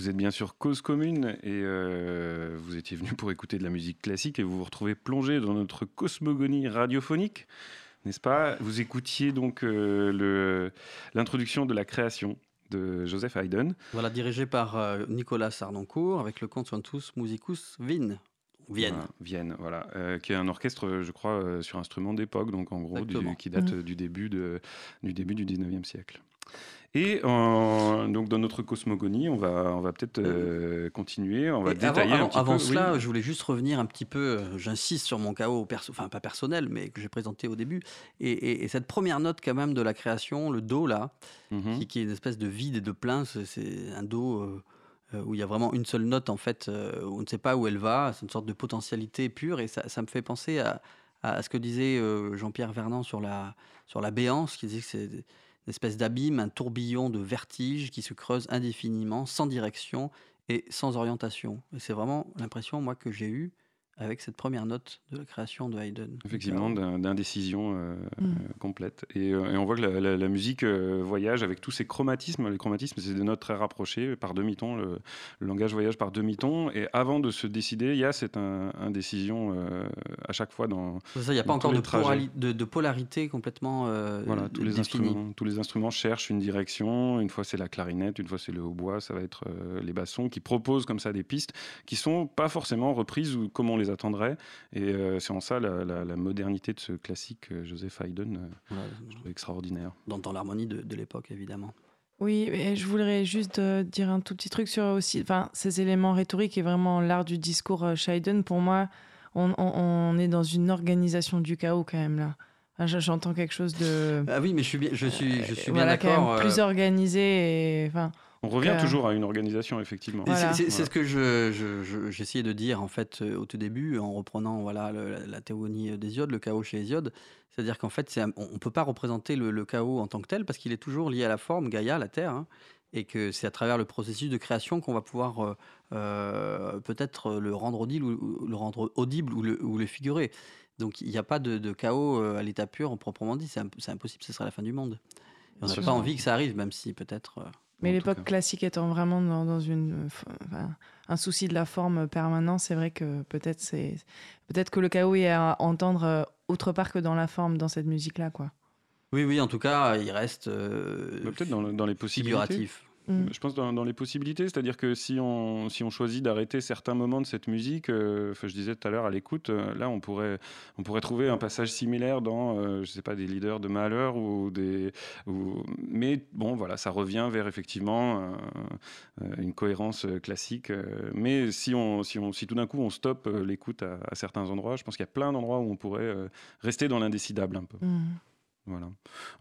Vous êtes bien sûr Cause Commune et euh, vous étiez venu pour écouter de la musique classique et vous vous retrouvez plongé dans notre cosmogonie radiophonique, n'est-ce pas? Vous écoutiez donc euh, l'introduction de la création de Joseph Haydn. Voilà, dirigé par euh, Nicolas Sarnoncourt avec le Concertus Musicus Vienne. Vienne. Voilà, Vienne, voilà, qui est un orchestre, je crois, sur instrument d'époque, donc en gros, qui date mmh. du, début de, du début du 19e siècle. Et donc dans notre cosmogonie, on va, on va peut-être euh, continuer, on va détailler avant, un petit avant cela, je voulais juste revenir un petit peu, euh, j'insiste sur mon chaos, perso, enfin pas personnel, mais que j'ai présenté au début. Et, cette première note quand même de la création, le Do là, mhm. qui, est une espèce de vide et de plein, c'est un Do... Euh, où il y a vraiment une seule note en fait, où on ne sait pas où elle va, c'est une sorte de potentialité pure et ça, ça me fait penser à, à ce que disait Jean-Pierre Vernant sur la, sur la béance, qui disait que c'est une espèce d'abîme, un tourbillon de vertige qui se creuse indéfiniment, sans direction et sans orientation. Et c'est vraiment l'impression, moi, que j'ai eue avec cette première note de la création de Haydn. Effectivement, d'indécision euh, mm. euh, complète. Euh, et, on voit que la, musique voyage avec tous ces chromatismes. Les chromatismes, c'est des notes très rapprochées, par demi-ton. Le, langage voyage par demi-ton. Et avant de se décider, il y a cette indécision à chaque fois dans. il n'y a pas encore de, de, polarité complètement. voilà, tous les, instruments, tous les instruments cherchent une direction. Une fois, c'est la clarinette, une fois, c'est le hautbois, ça va être les bassons qui proposent comme ça des pistes qui sont pas forcément reprises ou comme on les attendrait. Et euh, c'est en ça la, modernité de ce classique euh, Joseph Haydn, euh, je trouve extraordinaire. Dans, dans l'harmonie de, de l'époque, évidemment. Oui, et je voudrais juste dire un tout petit truc sur aussi, enfin, ces éléments rhétoriques et vraiment l'art du discours Haydn. Pour moi, on, on, est dans une organisation du chaos quand même là. J'entends quelque chose de. Ah oui, mais je suis bien, je suis, je suis bien d'accord. Plus organisé et enfin. On revient toujours à une organisation, effectivement. C'est ce que j'essayais je, de dire en fait euh, au tout début, en reprenant voilà la, théorie d'Hésiode, le chaos chez Hésiode. C'est-à-dire qu'en fait, on ne peut pas représenter le, chaos en tant que tel parce qu'il est toujours lié à la forme, Gaïa, la Terre, hein, et que c'est à travers le processus de création qu'on va pouvoir euh, euh, peut-être le rendre audible ou le rendre audible ou le, ou le figurer. Donc il n'y a pas de, chaos à l'état pur, proprement dit. C'est impossible, ce sera la fin du monde. on n'a pas envie que ça arrive, même si peut-être. Mais l'époque classique étant vraiment dans, une, un souci de la forme permanent, c'est vrai que peut-être c'est peut-être que le chaos est à entendre euh, autre part que dans la forme dans cette musique-là, quoi. Oui, oui, en tout cas, il reste euh, peut-être dans, dans, les possibilités. Mm. Je pense dans, dans les possibilités, c'est-à-dire que si on, si on choisit d'arrêter certains moments de cette musique, euh, je disais tout à l'heure à l'écoute, euh, là on pourrait, on pourrait trouver un passage similaire dans, euh, je sais pas, des leaders de Malheur ou des, ou... mais bon voilà, ça revient vers effectivement une cohérence classique. mais si on, si on, si tout d'un coup on stoppe l'écoute à, certains endroits, je pense qu'il y a plein d'endroits où on pourrait rester dans l'indécidable un peu. Mm. Voilà.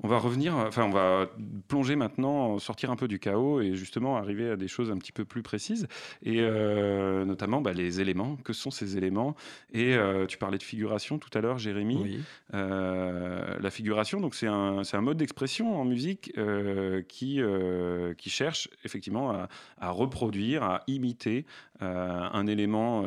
On va revenir, enfin, on va plonger maintenant, sortir un peu du chaos et justement arriver à des choses un petit peu plus précises et euh, notamment bah, les éléments. Que sont ces éléments? Et euh, tu parlais de figuration tout à l'heure, Jérémy. Euh, la figuration, donc c'est un, un, mode d'expression en musique qui, qui cherche effectivement à, à, reproduire, à imiter un élément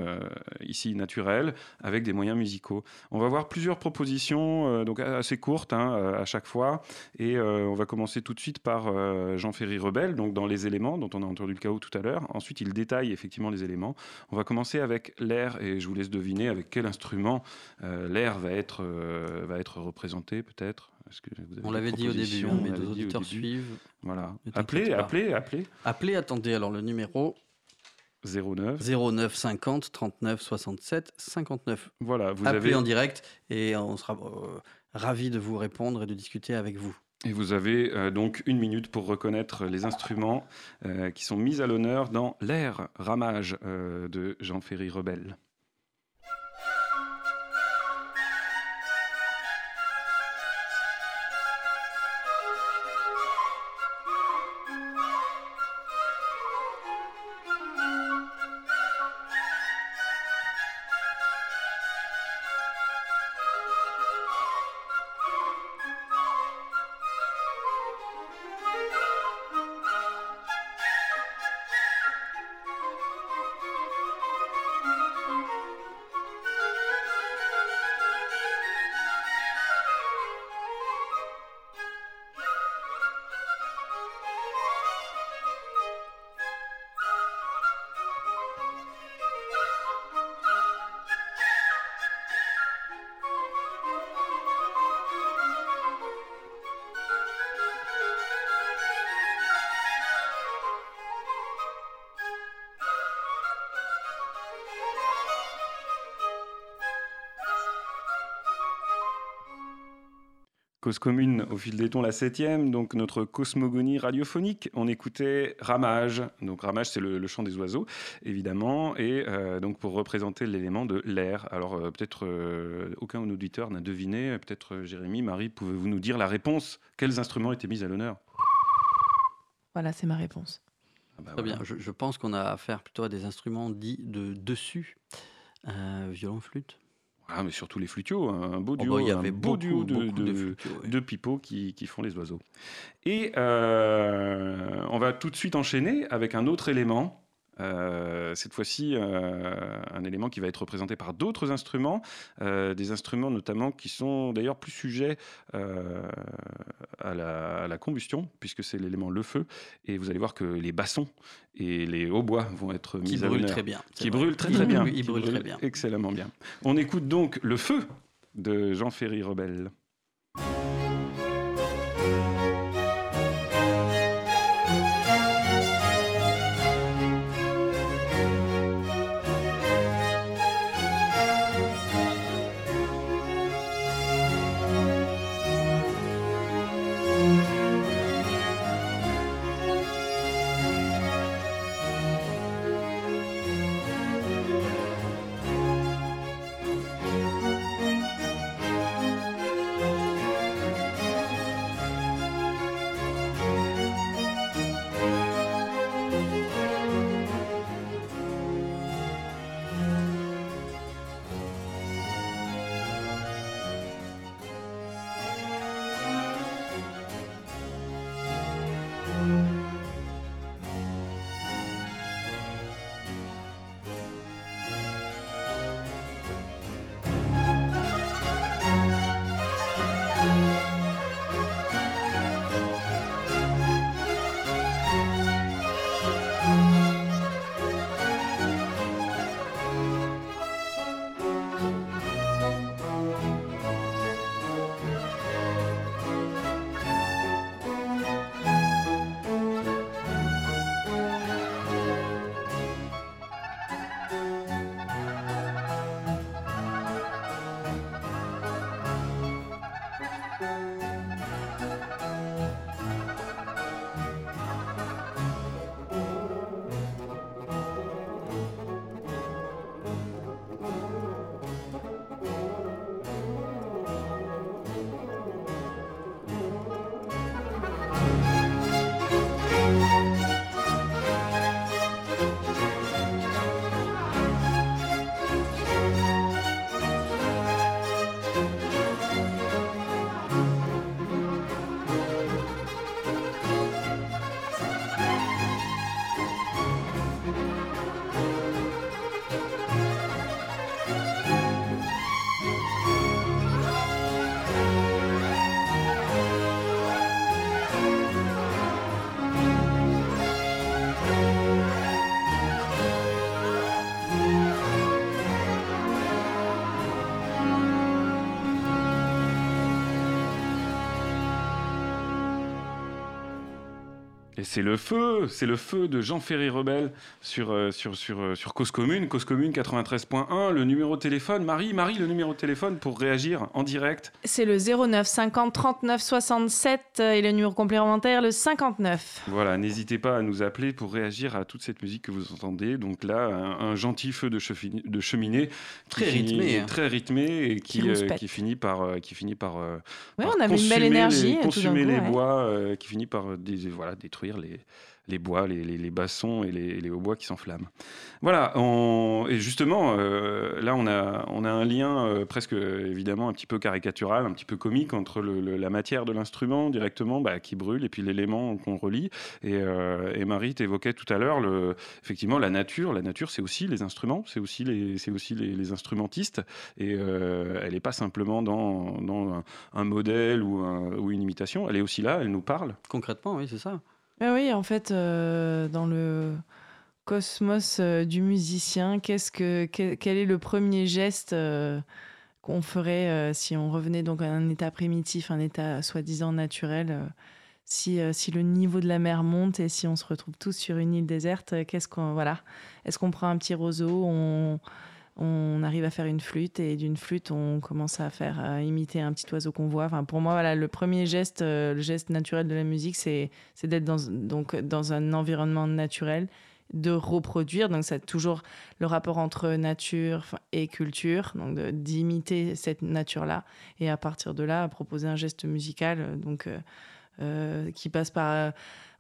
ici naturel avec des moyens musicaux. On va voir plusieurs propositions, donc assez courtes. Hein, euh, à chaque fois. Et euh, on va commencer tout de suite par euh, Jean-Ferry Rebel, donc dans les éléments, dont on a entendu le chaos tout à l'heure. Ensuite, il détaille effectivement les éléments. On va commencer avec l'air, et je vous laisse deviner avec quel instrument l'air va être, va être représenté, peut-être. On l'avait dit au début, hein, mais nos auditeurs suivent. Voilà. Appelez, appelez, appelez. Appelez, attendez, alors le numéro 09 09 50 39 67 59. Voilà, vous Appelez avez en direct et on sera ravi de vous répondre et de discuter avec vous. Et vous avez euh, donc une minute pour reconnaître les instruments euh, qui sont mis à l'honneur dans l'air ramage euh, de Jean-Ferry Rebel. Cause commune au fil des tons, la septième, donc notre cosmogonie radiophonique. On écoutait Ramage. Donc Ramage, c'est le, chant des oiseaux, évidemment, et euh, donc pour représenter l'élément de l'air. Alors euh, peut-être euh, aucun auditeur n'a deviné. Peut-être Jérémy, Marie, pouvez-vous nous dire la réponse? Quels instruments étaient mis à l'honneur? Voilà, c'est ma réponse. Ah bah Très bien. Je, je pense qu'on a affaire plutôt à des instruments dits de dessus, violon, flûte. Ah, mais surtout les flutios, un beau oh, duo, bah, il y avait un beau duo de, de, de, pipeaux qui, qui, font les oiseaux. Et euh, on va tout de suite enchaîner avec un autre élément euh, cette fois-ci, euh, un élément qui va être représenté par d'autres instruments, euh, des instruments notamment qui sont d'ailleurs plus sujets à la, combustion, puisque c'est l'élément le feu. Et vous allez voir que les bassons et les hautbois vont être mis à l'honneur. très bien. Qui brûlent très très bien. Ils brûlent très bien. Excellemment bien. On écoute donc le feu de Jean Ferry Rebelle. C'est le feu, c'est le feu de Jean Ferry Rebelle sur, euh, sur, sur, euh, sur Cause Commune, Cause Commune 93.1, le numéro de téléphone. Marie, Marie, le numéro de téléphone pour réagir en direct. C'est le 09 50 39 67 et le numéro complémentaire le 59. Voilà, n'hésitez pas à nous appeler pour réagir à toute cette musique que vous entendez. Donc là, un, gentil feu de, de cheminée. Très rythmé. Hein. Très rythmé et qui, euh, qui, finit par, qui finit par, oui, on avait une belle énergie. Les, consumer les bois, qui finit par voilà, détruire les, bois, les, bassons et les, hautbois qui s'enflamment. Voilà, et justement, euh, là, on a, un lien euh, presque évidemment un petit peu caricatural, un petit peu comique entre la matière de l'instrument directement bah, qui brûle et puis l'élément qu'on relie. Et, euh, Marie t'évoquait tout à l'heure, effectivement, la nature. La nature, c'est aussi les instruments, c'est aussi les, instrumentistes. Et elle n'est pas simplement dans, un, modèle ou, ou une imitation, elle est aussi là, elle nous parle. Concrètement, oui, c'est ça. Ah oui, en fait, euh, dans le cosmos euh, du musicien, qu'est-ce que, quel, est le premier geste euh, qu'on ferait si on revenait donc à un état primitif, un état soi-disant naturel si, si le niveau de la mer monte et si on se retrouve tous sur une île déserte, qu'est-ce qu'on voilà. Est-ce qu'on prend un petit roseau on, on arrive à faire une flûte et d'une flûte on commence à faire imiter un petit oiseau qu'on voit. Enfin, pour moi, voilà, le premier geste, euh, le geste naturel de la musique, c'est c'est d'être dans donc dans un environnement naturel, de reproduire. Donc, c'est toujours le rapport entre nature et culture, donc d'imiter cette nature-là et à partir de là, proposer un geste musical. euh, Donc euh, qui passe par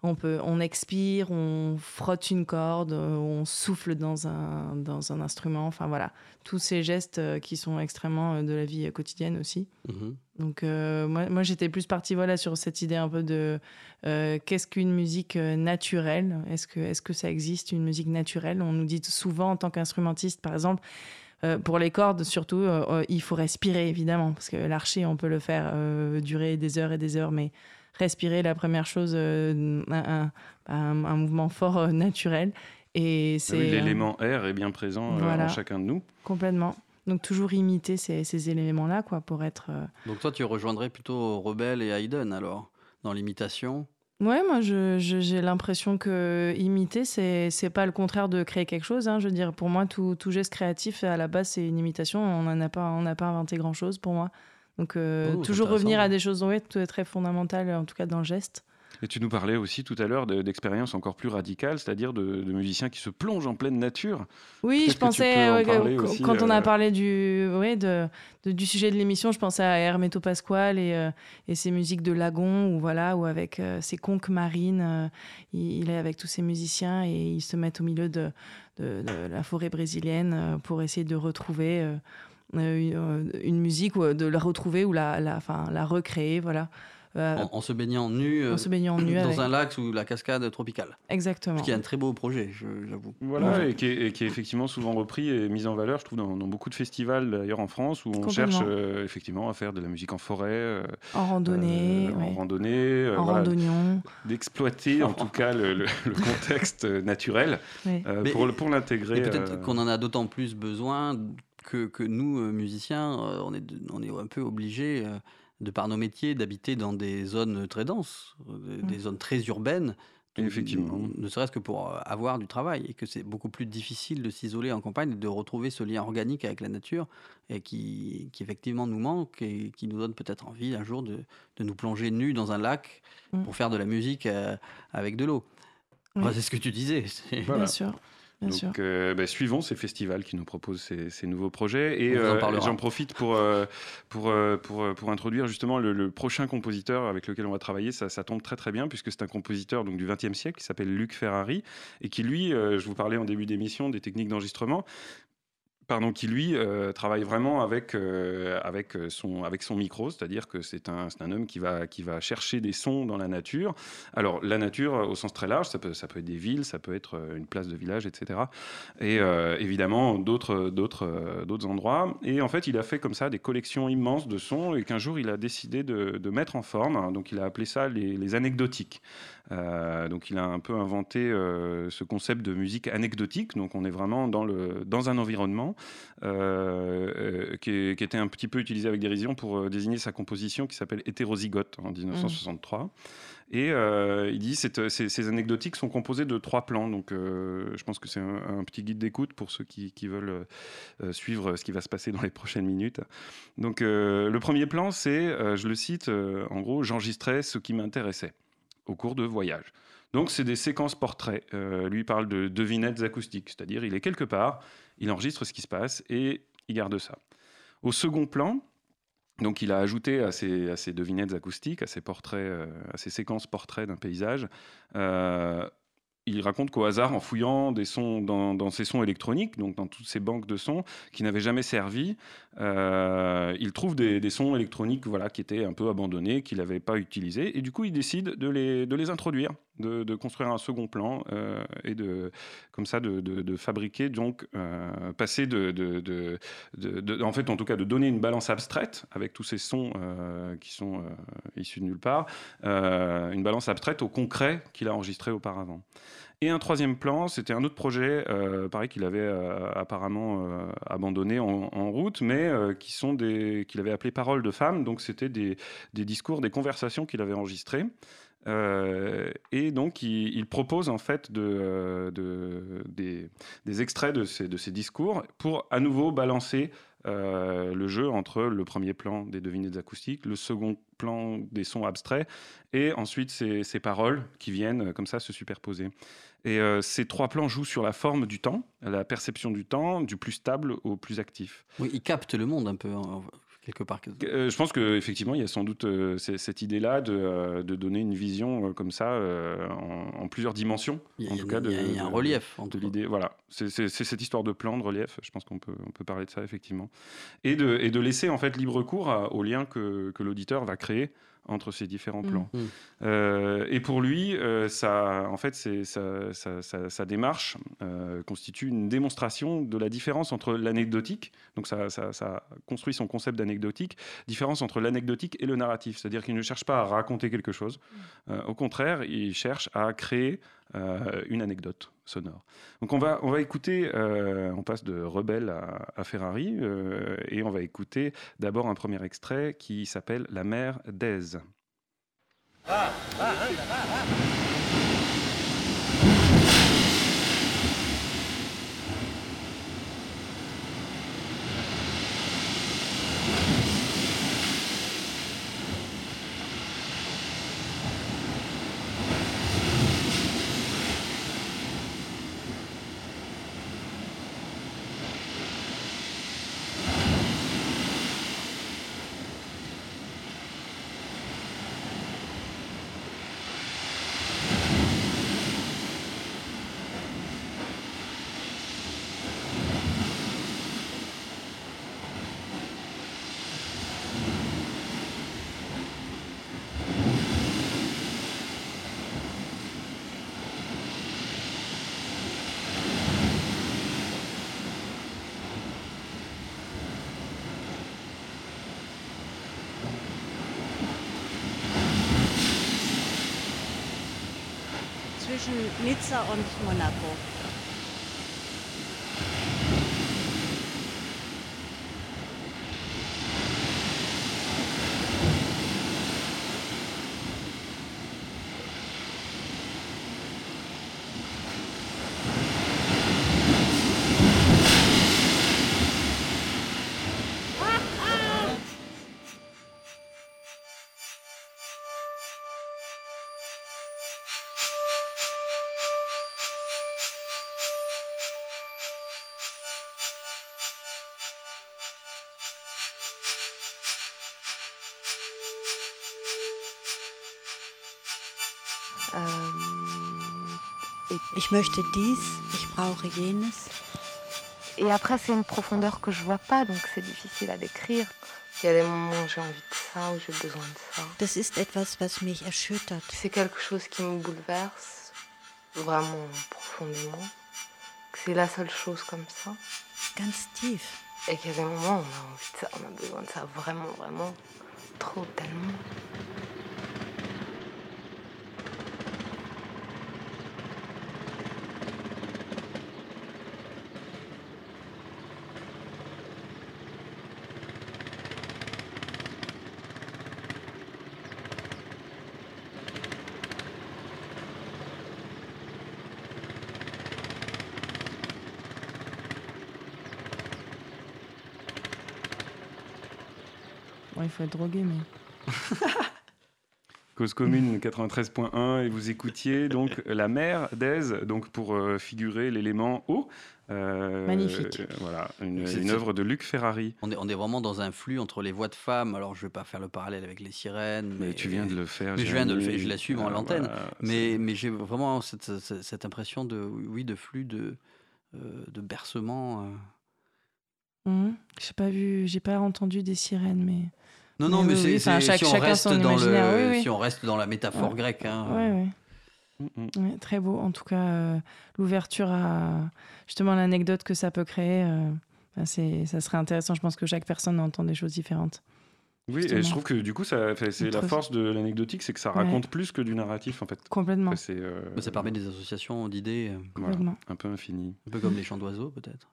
on peut on expire on frotte une corde euh, on souffle dans un dans un instrument enfin voilà. Tous ces gestes euh, qui sont extrêmement euh, de la vie quotidienne aussi. Mhm. donc euh, moi, moi j'étais plus partie voilà sur cette idée un peu de euh, qu'est-ce qu'une musique naturelle? Est-ce que est-ce que ça existe une musique naturelle? On nous dit souvent en tant qu'instrumentiste par exemple euh, pour les cordes, surtout, euh, il faut respirer, évidemment, parce que l'archer, on peut le faire euh, durer des heures et des heures, mais respirer, la première chose, euh, un, un- un- un mouvement fort euh, naturel. Et c'est Ah Oui, euh, L'élément air est bien présent Voilà. en chacun de nous. complètement. Donc toujours imiter ces, ces éléments-là, quoi, pour être. euh, Donc toi, tu rejoindrais plutôt Rebelle et Haydn alors, dans l'imitation? Ouais, moi, je- je- j'ai l'impression que imiter, c'est c'est pas le contraire de créer quelque chose. hein. Je veux dire, pour moi, tout, tout geste créatif, à la base, c'est une imitation. On n'en a pas, on n'a pas inventé grand chose pour moi. Donc, euh, Oh, toujours revenir à des choses ouais, tout- très fondamentales, en tout cas dans le geste. Et tu nous parlais aussi tout à l'heure de- d'expériences encore plus radicales, c'est-à-dire de, de musiciens qui se plongent en pleine nature. Oui, je pensais, aussi, quand on a euh, parlé du, ouais, de, de- du sujet de l'émission, je pensais à Hermeto Pasquale et, euh, et ses musiques de lagon, ou voilà, ou avec euh, ses conques marines. euh, il, il est avec tous ses musiciens et ils se mettent au milieu de, de- de la forêt brésilienne euh, pour essayer de retrouver euh, euh, une, euh, une musique, ou de la retrouver ou la, la, enfin, la recréer, voilà. Euh, en, en se baignant nu euh, en se baignant nu dans avec. un lac sous la cascade tropicale. Exactement. Ce qui est un très beau projet, je- j'avoue. Voilà, Ouais. et, qui est, et qui est effectivement souvent repris et mis en valeur, je trouve, dans, dans beaucoup de festivals d'ailleurs en France, où on cherche euh, effectivement à faire de la musique en forêt, euh, En randonnée, euh, en ouais. randonnée, euh, en voilà, randonnion. d'exploiter en tout cas le, le- le contexte naturel ouais. euh, pour, pour l'intégrer. Et peut-être euh, qu'on en a d'autant plus besoin que, que nous, euh, musiciens, euh, on, est, de- on est un peu obligés, euh, de par nos métiers, d'habiter dans des zones très denses, des zones très urbaines. tout- Effectivement. Ne serait-ce que pour avoir du travail. Et que c'est beaucoup plus difficile de s'isoler en campagne et de retrouver ce lien organique avec la nature et qui, qui effectivement nous manque et qui nous donne peut-être envie un jour de, de nous plonger nus dans un lac Mm. pour faire de la musique avec de l'eau. Enfin, c'est ce que tu disais. Voilà. Bien sûr. Bien. Donc, euh, bah, suivons ces festivals qui nous proposent ces, ces nouveaux projets. Et euh, j'en profite pour, euh, pour, pour, pour introduire justement le, le prochain compositeur avec lequel on va travailler. Ça, ça tombe très très bien puisque c'est un compositeur donc, du XXe siècle qui s'appelle Luc Ferrari et qui lui, je vous parlais en début d'émission des techniques d'enregistrement. Pardon, qui lui euh, travaille vraiment avec, euh, avec, son, avec son micro, c'est-à-dire que c'est un, un homme qui va, qui va chercher des sons dans la nature. Alors, la nature, euh, au sens très large, ça peut, ça peut être des villes, ça peut être euh, une place de village, etc. Et euh, évidemment, d'autres, euh, endroits. Et en fait, il a fait comme ça des collections immenses de sons et qu'un jour, il a décidé de, de mettre en forme. Donc, il a appelé ça les anecdotiques. Euh, donc, il a un peu inventé euh, ce concept de musique anecdotique. Donc, on est vraiment dans, un environnement euh, qui, qui était un petit peu utilisé avec dérision pour désigner sa composition qui s'appelle Hétérozygote en 1963. Et il dit que ces, anecdotiques sont composées de trois plans. Donc, je pense que c'est un, petit guide d'écoute pour ceux qui, qui veulent suivre ce qui va se passer dans les prochaines minutes. Donc, le premier plan, c'est, je le cite, en gros, j'enregistrais ce qui m'intéressait au cours de voyages. Donc, c'est des séquences portraits. Euh, lui parle de devinettes acoustiques, c'est-à-dire il est quelque part, il enregistre ce qui se passe et il garde ça. Au second plan, donc il a ajouté à ces devinettes acoustiques, à ces portraits, euh, à ces séquences portraits d'un paysage, euh, il raconte qu'au hasard, en fouillant des sons dans, ces sons électroniques, donc dans toutes ces banques de sons qui n'avaient jamais servi, euh, il trouve des, sons électroniques voilà, qui étaient un peu abandonnés, qu'il n'avait pas utilisés, et du coup il décide de les introduire, de, construire un second plan euh, et de, comme ça de, fabriquer, donc euh, passer de, en fait en tout cas de donner une balance abstraite avec tous ces sons euh, qui sont issus de nulle part, une balance abstraite au concret qu'il a enregistré auparavant. Et un troisième plan, c'était un autre projet, pareil qu'il avait apparemment abandonné en, route, mais qui sont des qu'il avait appelé paroles de femmes. Donc c'était des, des discours, des conversations qu'il avait enregistrées. Euh, et donc, il, propose en fait de, des, extraits de ces, discours pour à nouveau balancer le jeu entre le premier plan des devinettes acoustiques, le second plan des sons abstraits, et ensuite ces, paroles qui viennent comme ça se superposer. Et euh, ces trois plans jouent sur la forme du temps, la perception du temps, du plus stable au plus actif. Oui, ils captent le monde un peu. Quelque part. Euh, je pense qu'effectivement, il y a sans doute euh, cette idée-là de, donner une vision comme ça en, plusieurs dimensions. Il y a, en tout cas, il y a un relief. De, l'idée, voilà. C'est cette histoire de plan, de relief. Je pense qu'on peut, on peut parler de ça effectivement, et de, et de laisser en fait libre cours au lien que, que l'auditeur va créer entre ces différents plans. Mm. Mm. Euh, et pour lui, euh, ça, en fait, sa, démarche euh, constitue une démonstration de la différence entre l'anecdotique, donc ça, ça, construit son concept d'anecdotique, différence entre l'anecdotique et le narratif, c'est-à-dire qu'il ne cherche pas à raconter quelque chose, mm. au contraire, il cherche à créer une anecdote sonore. Donc on va, on va écouter, euh, on passe de Rebelle à, Ferrari, euh, et on va écouter d'abord un premier extrait qui s'appelle La mère d'Aise. Ah, ah, ah, zwischen Nizza und Monaco. Ich möchte dies, ich brauche jenes. Et après, c'est une profondeur que je vois pas, donc c'est difficile à décrire. Il y a des moments où j'ai envie de ça, où j'ai besoin de ça. Das ist etwas, was mich erschüttert. C'est quelque chose qui me bouleverse, vraiment profondément. C'est la seule chose comme ça. Ganz tief. Et qu'il y a des moments où on a envie de ça, on a besoin de ça vraiment, vraiment, trop, tellement. il faut être drogué, mais. Cause commune 93.1 et vous écoutiez donc la mer d'Aise, donc pour euh, figurer l'élément eau. Euh, Magnifique. voilà, une, œuvre de Luc Ferrari. On est, on est vraiment dans un flux entre les voix de femmes. Alors, je ne vais pas faire le parallèle avec les sirènes. Mais, tu viens de le faire. Mais je viens de le faire, je l'assume en l'antenne. mais mais j'ai vraiment cette, cette, impression de, oui, de flux, de, euh, de bercement. Mmh. J'ai pas vu, j'ai pas entendu des sirènes, mais. Non, non, mais, c'est, si, on reste dans le, si on reste dans la métaphore grecque. Hein. Mm, mm. très beau. En tout cas, euh, l'ouverture à justement l'anecdote que ça peut créer, euh, c'est, ça serait intéressant. Je pense que chaque personne entend des choses différentes. Oui, et je trouve que du coup, c'est la force de l'anecdotique, c'est que ça Ouais. raconte plus que du narratif en fait. Complètement. Euh, Ça permet des associations d'idées, euh, voilà, un peu infini. un peu comme les chants d'oiseaux peut-être.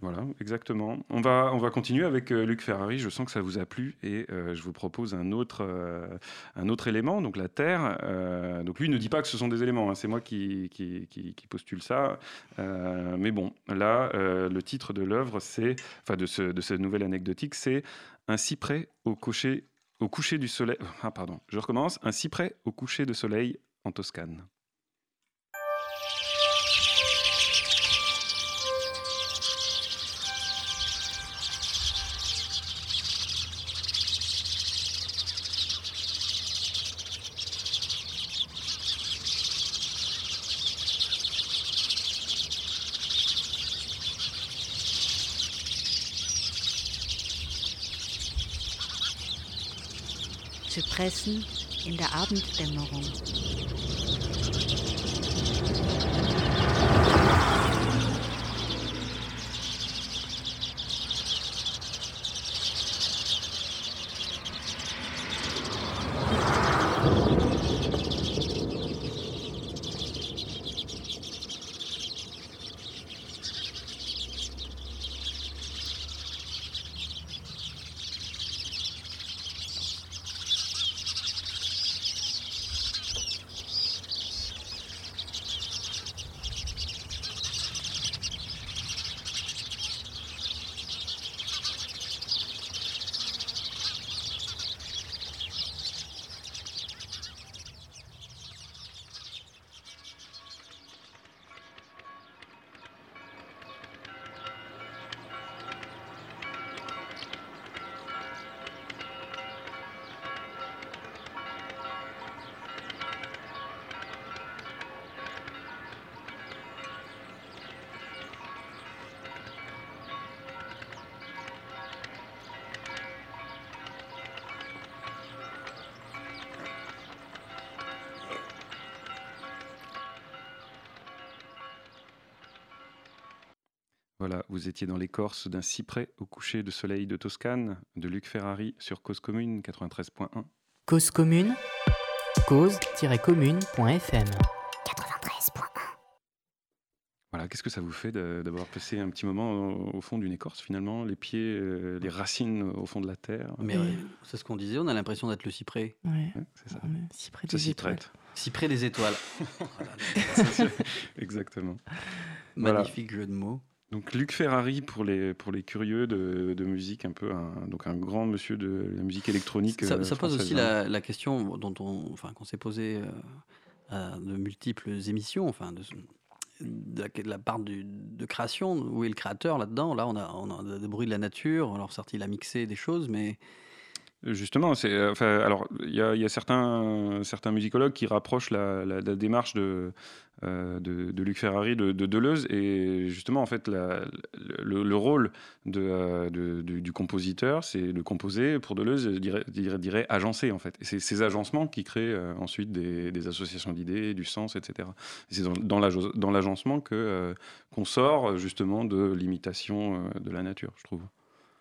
Voilà, exactement. On va, on va continuer avec euh, Luc Ferrari. Je sens que ça vous a plu et euh, je vous propose un autre, euh, un autre élément, donc la Terre. Euh, donc lui ne dit pas que ce sont des éléments, hein, c'est moi qui, qui, qui- qui postule ça. Euh, mais bon, là, euh, le titre de l'œuvre, c'est, enfin de, ce, de cette nouvelle anecdotique, c'est Un cyprès au coucher, du soleil. Ah, pardon, je recommence. Un cyprès au coucher de soleil en Toscane. Zypressen in der Abenddämmerung. Vous étiez dans l'écorce d'un cyprès au coucher de soleil de Toscane, de Luc Ferrari sur Cause Commune 93.1. Cause commune cause-commune.fm Voilà, qu'est-ce que ça vous fait d'avoir passé un petit moment au, fond d'une écorce finalement, les pieds, euh, les racines au fond de la terre? Mais euh, c'est ce qu'on disait, on a l'impression d'être le cyprès. Ouais. Ouais, C'est ça. On est si près Ça des étoiles. Cyprès des étoiles. Exactement. Voilà. Magnifique jeu de mots. Donc Luc Ferrari pour les, pour les curieux de, de musique, un peu un, donc un grand monsieur de la musique électronique. Ça, euh, ça pose aussi hein. la, la question dont on, enfin, qu'on s'est posée euh, à de multiples émissions, enfin, de, de la, de la part du- de création. Où est le créateur là-dedans? Là, on a, on a des bruits de la nature. Alors, certes, il a mixé des choses, mais Justement, c'est, euh, alors il y a, certains, musicologues qui rapprochent la, démarche de, euh, de, Luc Ferrari de, de Deleuze et justement en fait le, le rôle euh, du, compositeur, c'est de composer pour Deleuze, je dirais, dirais, agencer en fait. Et c'est ces agencements qui créent ensuite des, associations d'idées, du sens, etc. Et c'est dans, dans l'age- dans l'agencement que qu'on sort justement de l'imitation de la nature, je trouve.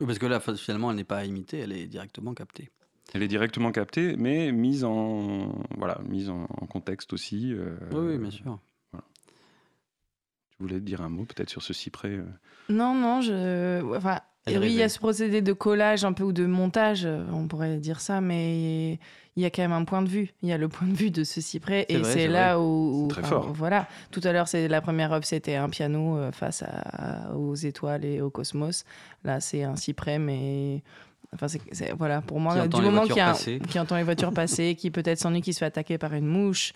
Parce que là, finalement, elle n'est pas imitée, elle est directement captée. Elle est directement captée, mais mise en, voilà, mise en, en contexte aussi. euh, oui, oui, bien sûr. Tu voulais dire un mot peut-être sur ce cyprès euh, Non, non, je. Enfin, Elle oui, il y a ce procédé de collage un peu ou de montage, euh, on pourrait dire ça, mais il y a quand même un point de vue. Il y a le point de vue de ce cyprès, C'est et c'est là où. très enfin, fort. Voilà. Tout à l'heure, c'est la première œuvre, c'était un piano euh, face à- aux étoiles et au cosmos. Là, c'est un cyprès, mais. Enfin, c'est- voilà, pour moi, Qui du moment y a qui entend les voitures passer, qui peut-être s'ennuie, qui se fait attaquer par une mouche,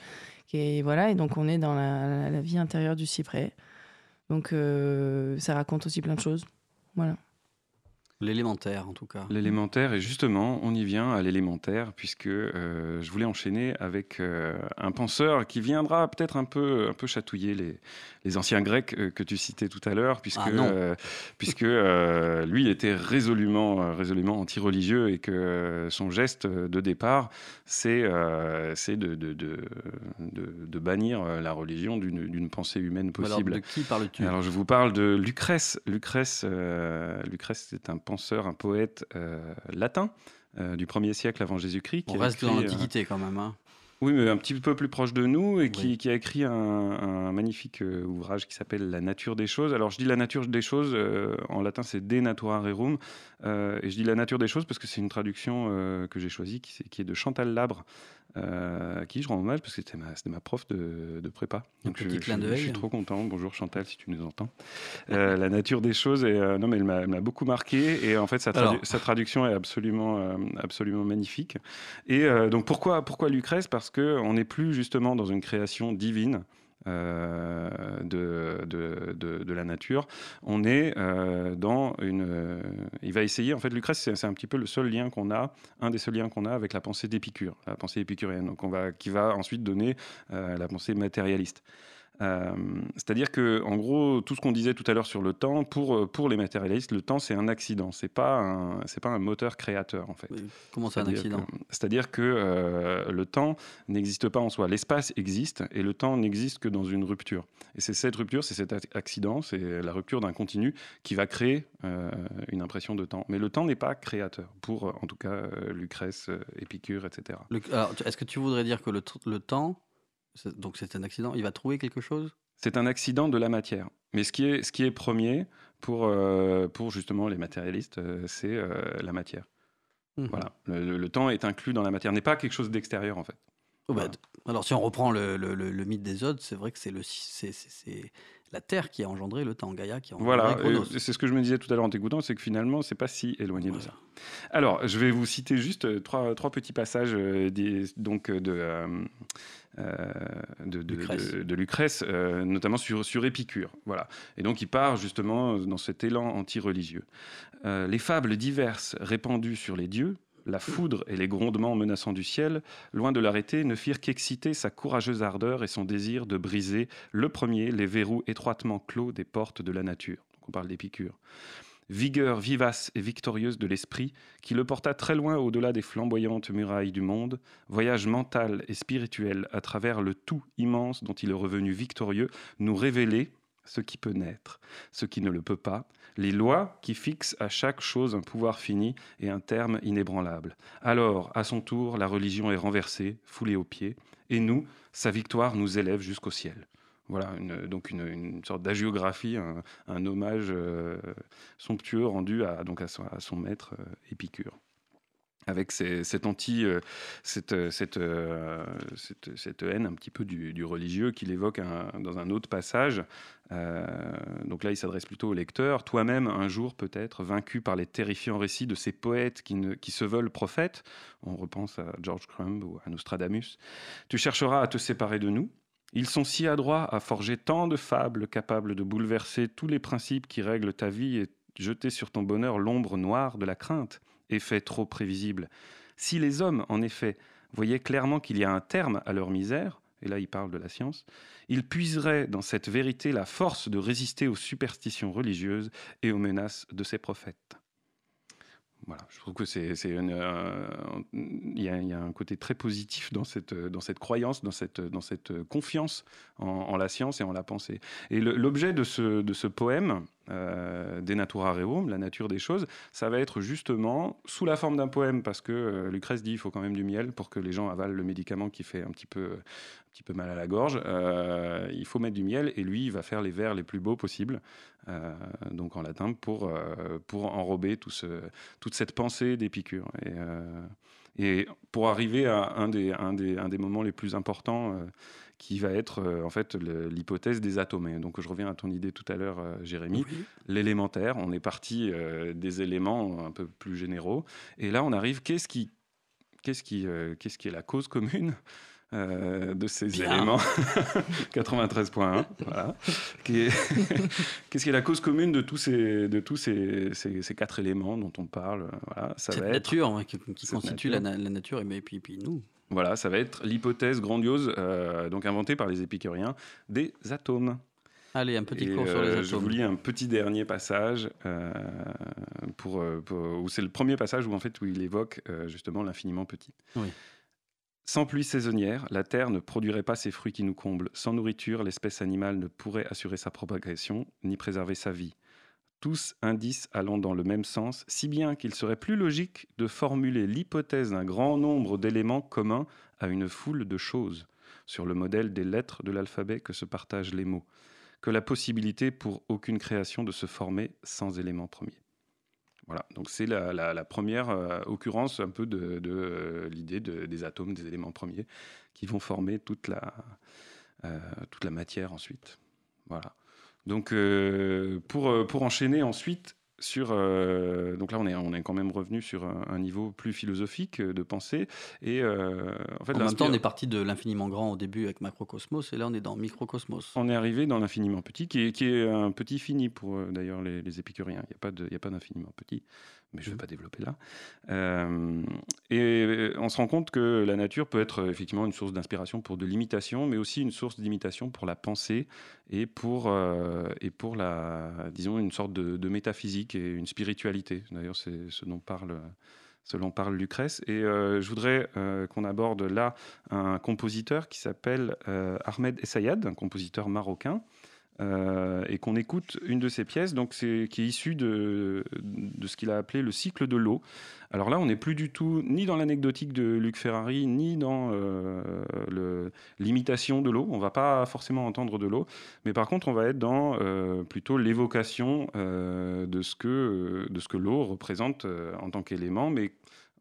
qui est- voilà, et donc on est dans la, la- la vie intérieure du cyprès. Donc euh, ça raconte aussi plein de choses. Voilà. L'élémentaire, en tout cas. L'élémentaire, et justement, on y vient à l'élémentaire, puisque euh, je voulais enchaîner avec euh, un penseur qui viendra peut-être un peu, un peu chatouiller les, les anciens Grecs euh, que tu citais tout à l'heure, puisque, Ah puisque lui était résolument, résolument anti-religieux et que son geste de départ, c'est de, de, de, de- de bannir la religion d'une pensée humaine Alors, possible. de qui parles-tu? Alors je vous parle de Lucrèce. Lucrèce, Lucrèce c'est un penseur penseur, un poète latin du 1er siècle avant Jésus-Christ. On reste dans l'Antiquité quand même. Hein. Oui, mais un petit peu plus proche de nous et qui, a écrit un, magnifique euh, ouvrage qui s'appelle La nature des choses. Alors je dis la nature des choses, euh, en latin c'est De Natura Rerum, euh, et je dis la nature des choses parce que c'est une traduction que j'ai choisie qui, qui, est de Chantal Labre, euh, à qui je rends hommage parce que c'était ma, ma, prof de, de prépa. Donc je, je, suis trop content. Bonjour Chantal, si tu nous entends. Euh, la nature des choses, et, euh, non, mais elle m'a beaucoup marqué. Et en fait, sa, sa traduction est absolument, absolument magnifique. Et donc, pourquoi, pourquoi Lucrèce Parce qu'on n'est plus justement dans une création divine. Euh, de, de, de, la nature. On est euh, dans une. Euh, il va essayer, en fait, Lucrèce, c'est un petit peu le seul lien qu'on a, un des seuls liens qu'on a avec la pensée d'Épicure, la pensée épicurienne, donc on va, qui va ensuite donner la pensée matérialiste. Euh, c'est-à-dire que, en gros, tout ce qu'on disait tout à l'heure sur le temps, pour, euh, pour les matérialistes, le temps c'est un accident, c'est pas un, c'est pas un moteur créateur en fait. comment c'est un accident C'est-à-dire que euh, le temps n'existe pas en soi, l'espace existe et le temps n'existe que dans une rupture. Et c'est cette rupture, c'est cet accident, c'est la rupture d'un continu qui va créer une impression de temps. Mais le temps n'est pas créateur, pour en tout cas Lucrèce, Épicure, etc. alors, est-ce que tu voudrais dire que le, le temps donc c'est un accident. Il va trouver quelque chose? C'est un accident de la matière. Mais ce qui est, ce qui est premier pour, euh, pour justement les matérialistes, euh, c'est euh, la matière. Mmh. Voilà. Le, temps est inclus dans la matière, n'est pas quelque chose d'extérieur en fait. Oh, bah, alors si on reprend le, le mythe des Odes, c'est vrai que c'est le, c'est, la Terre qui a engendré le temps, Gaïa qui a engendré Voilà, c'est ce que je me disais tout à l'heure en t'écoutant, c'est que finalement, c'est pas si éloigné de ça. Alors, je vais vous citer juste euh, trois, trois petits passages euh, des, donc de, euh, de, de, Lucrèce, notamment sur, sur Épicure. Voilà. Et donc, il part justement dans cet élan anti-religieux. les fables diverses répandues sur les dieux, la foudre et les grondements menaçants du ciel, loin de l'arrêter, ne firent qu'exciter sa courageuse ardeur et son désir de briser, le premier, les verrous étroitement clos des portes de la nature. on parle d'Épicure. Vigueur vivace et victorieuse de l'esprit, qui le porta très loin au-delà des flamboyantes murailles du monde, voyage mental et spirituel à travers le tout immense dont il est revenu victorieux, nous révéler, ce qui peut naître, ce qui ne le peut pas, les lois qui fixent à chaque chose un pouvoir fini et un terme inébranlable. Alors, à son tour, la religion est renversée, foulée aux pieds, et nous, sa victoire nous élève jusqu'au ciel. Voilà, donc une, sorte d'agiographie, un, hommage euh, somptueux rendu à, donc à, son, maître euh, Épicure avec cette anti, euh, euh, euh, cette, cette, haine un petit peu du, religieux qu'il évoque dans un autre passage. donc là, il s'adresse plutôt au lecteur. Toi-même, un jour peut-être, vaincu par les terrifiants récits de ces poètes qui, qui se veulent prophètes, on repense à George Crumb ou à Nostradamus, tu chercheras à te séparer de nous. Ils sont si adroits à forger tant de fables capables de bouleverser tous les principes qui règlent ta vie et jeter sur ton bonheur l'ombre noire de la crainte effet trop prévisible. Si les hommes, en effet, voyaient clairement qu'il y a un terme à leur misère, et là il parle de la science, ils puiseraient dans cette vérité la force de résister aux superstitions religieuses et aux menaces de ces prophètes. Voilà, je trouve que c'est, euh, il, y a, un côté très positif dans cette, dans cette croyance, dans cette, dans cette confiance en, la science et en la pensée. Et l'objet de ce, de ce poème, euh, De Natura Rerum, la nature des choses, ça va être justement sous la forme d'un poème, parce que euh, Lucrèce dit qu'il faut quand même du miel pour que les gens avalent le médicament qui fait un petit peu, un petit peu mal à la gorge. Euh, il faut mettre du miel, et lui, il va faire les vers les plus beaux possibles, donc en latin, pour, pour enrober toute cette pensée d'Épicure. Et, et, pour arriver à un des, un des, un des moments les plus importants qui va être euh, en fait l'hypothèse des atomes. donc je reviens à ton idée tout à l'heure, euh, Jérémy, l'élémentaire. On est parti euh, des éléments un peu plus généraux, et là on arrive. Qu'est-ce qui, qu'est-ce qui, qu'est-ce qui est la cause commune de ces éléments? 93.1 voilà. qu'est-ce qui est la cause commune de tous ces de tous ces, ces, quatre éléments dont on parle? Voilà ça va nature hein, qui, constitue La, la, nature et puis, puis nous voilà, ça va être l'hypothèse grandiose, euh, donc inventée par les épicuriens, des atomes. Allez, un petit cours sur les atomes. Euh, je vous lis un petit dernier passage, euh, pour, où c'est le premier passage où, en fait, où il évoque justement l'infiniment petit. Sans pluie saisonnière, la terre ne produirait pas ces fruits qui nous comblent. Sans nourriture, l'espèce animale ne pourrait assurer sa propagation ni préserver sa vie. Tous indices allant dans le même sens, si bien qu'il serait plus logique de formuler l'hypothèse d'un grand nombre d'éléments communs à une foule de choses, sur le modèle des lettres de l'alphabet que se partagent les mots, que la possibilité pour aucune création de se former sans élément premier. Voilà, donc c'est la, première euh, occurrence un peu de, euh, l'idée des atomes, des éléments premiers, qui vont former toute la, euh, toute la matière ensuite. Voilà. Donc pour, pour enchaîner ensuite, sur, euh, donc là, on est, on est quand même revenu sur un, niveau plus philosophique de pensée. Et euh, en, fait, en même temps, on est parti de l'infiniment grand au début avec Macrocosmos, et là, on est dans Microcosmos. On est arrivé dans l'infiniment petit, qui est, qui est, un petit fini pour euh, d'ailleurs les, les, épicuriens. Il n'y a pas d'infiniment petit mais je ne vais pas développer là. Euh, et on se rend compte que la nature peut être effectivement une source d'inspiration pour de l'imitation, mais aussi une source d'imitation pour la pensée et pour, euh, et pour la, disons, une sorte de, métaphysique et une spiritualité. D'ailleurs, c'est ce dont parle ce dont parle Lucrèce. Et euh, je voudrais qu'on aborde là un compositeur qui s'appelle Ahmed Essayad, un compositeur marocain, euh, et qu'on écoute une de ses pièces, donc qui est issue de, de ce qu'il a appelé le cycle de l'eau. Alors là, on n'est plus du tout ni dans l'anecdotique de Luc Ferrari, ni dans euh, l'imitation de l'eau. On va pas forcément entendre de l'eau, mais par contre, on va être dans euh, plutôt l'évocation de ce que, que l'eau représente en tant qu'élément, mais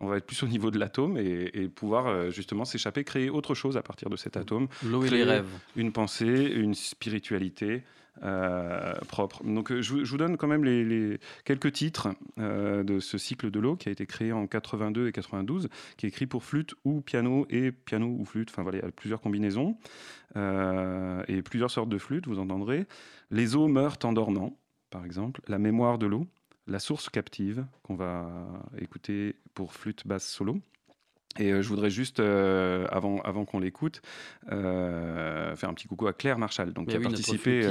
on va être plus au niveau de l'atome et, pouvoir justement s'échapper, créer autre chose à partir de cet atome. L'eau et les rêves. Une pensée, une spiritualité. Euh, propre. Donc euh, je, vous donne quand même les, quelques titres euh, de ce cycle de l'eau qui a été créé en 82 et 92, qui est écrit pour flûte ou piano et piano ou flûte. Enfin voilà, il y a plusieurs combinaisons et plusieurs sortes de flûtes, vous entendrez. Les eaux meurent en dormant, par exemple. La mémoire de l'eau. La source captive, qu'on va écouter pour flûte basse solo. Et euh, je voudrais juste, euh, avant, avant qu'on l'écoute, euh, faire un petit coucou à Claire Marchal, donc, qui, a participé,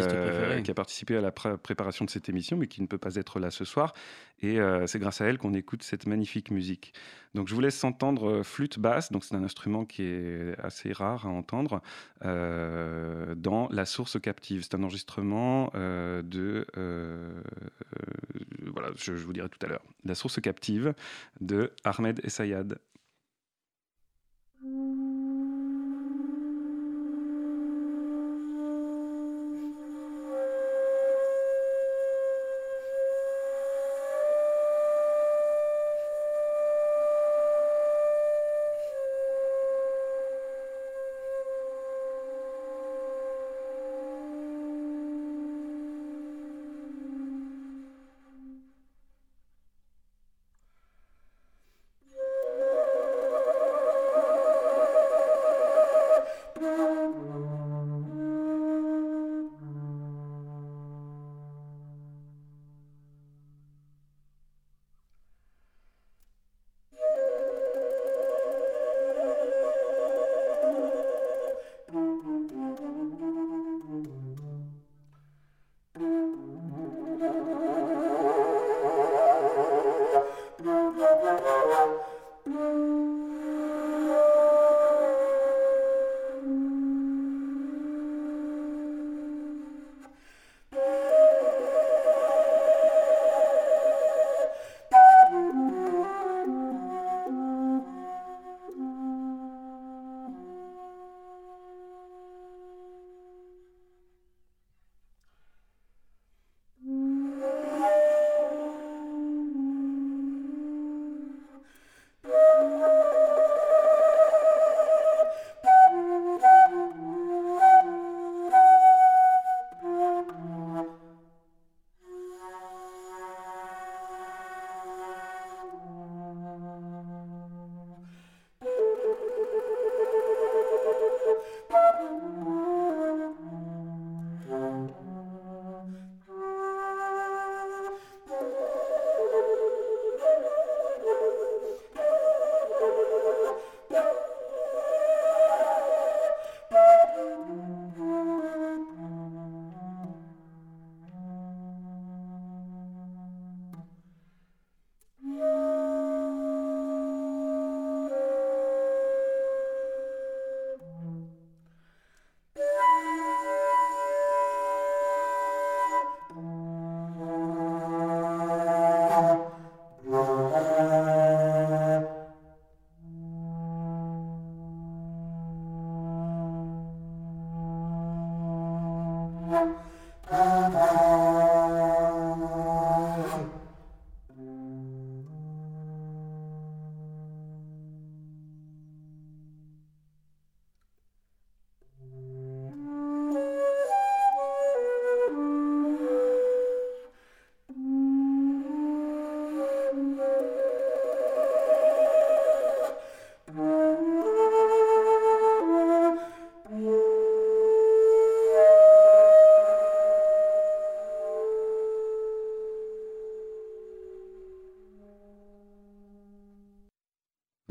qui a participé à la préparation de cette émission, mais qui ne peut pas être là ce soir. Et c'est grâce à elle qu'on écoute cette magnifique musique. Donc je vous laisse entendre flûte basse, donc c'est un instrument qui est assez rare à entendre, dans La Source Captive. C'est un enregistrement de... voilà, je, je, vous dirai tout à l'heure. La Source Captive de Ahmed Essayad. Thank you.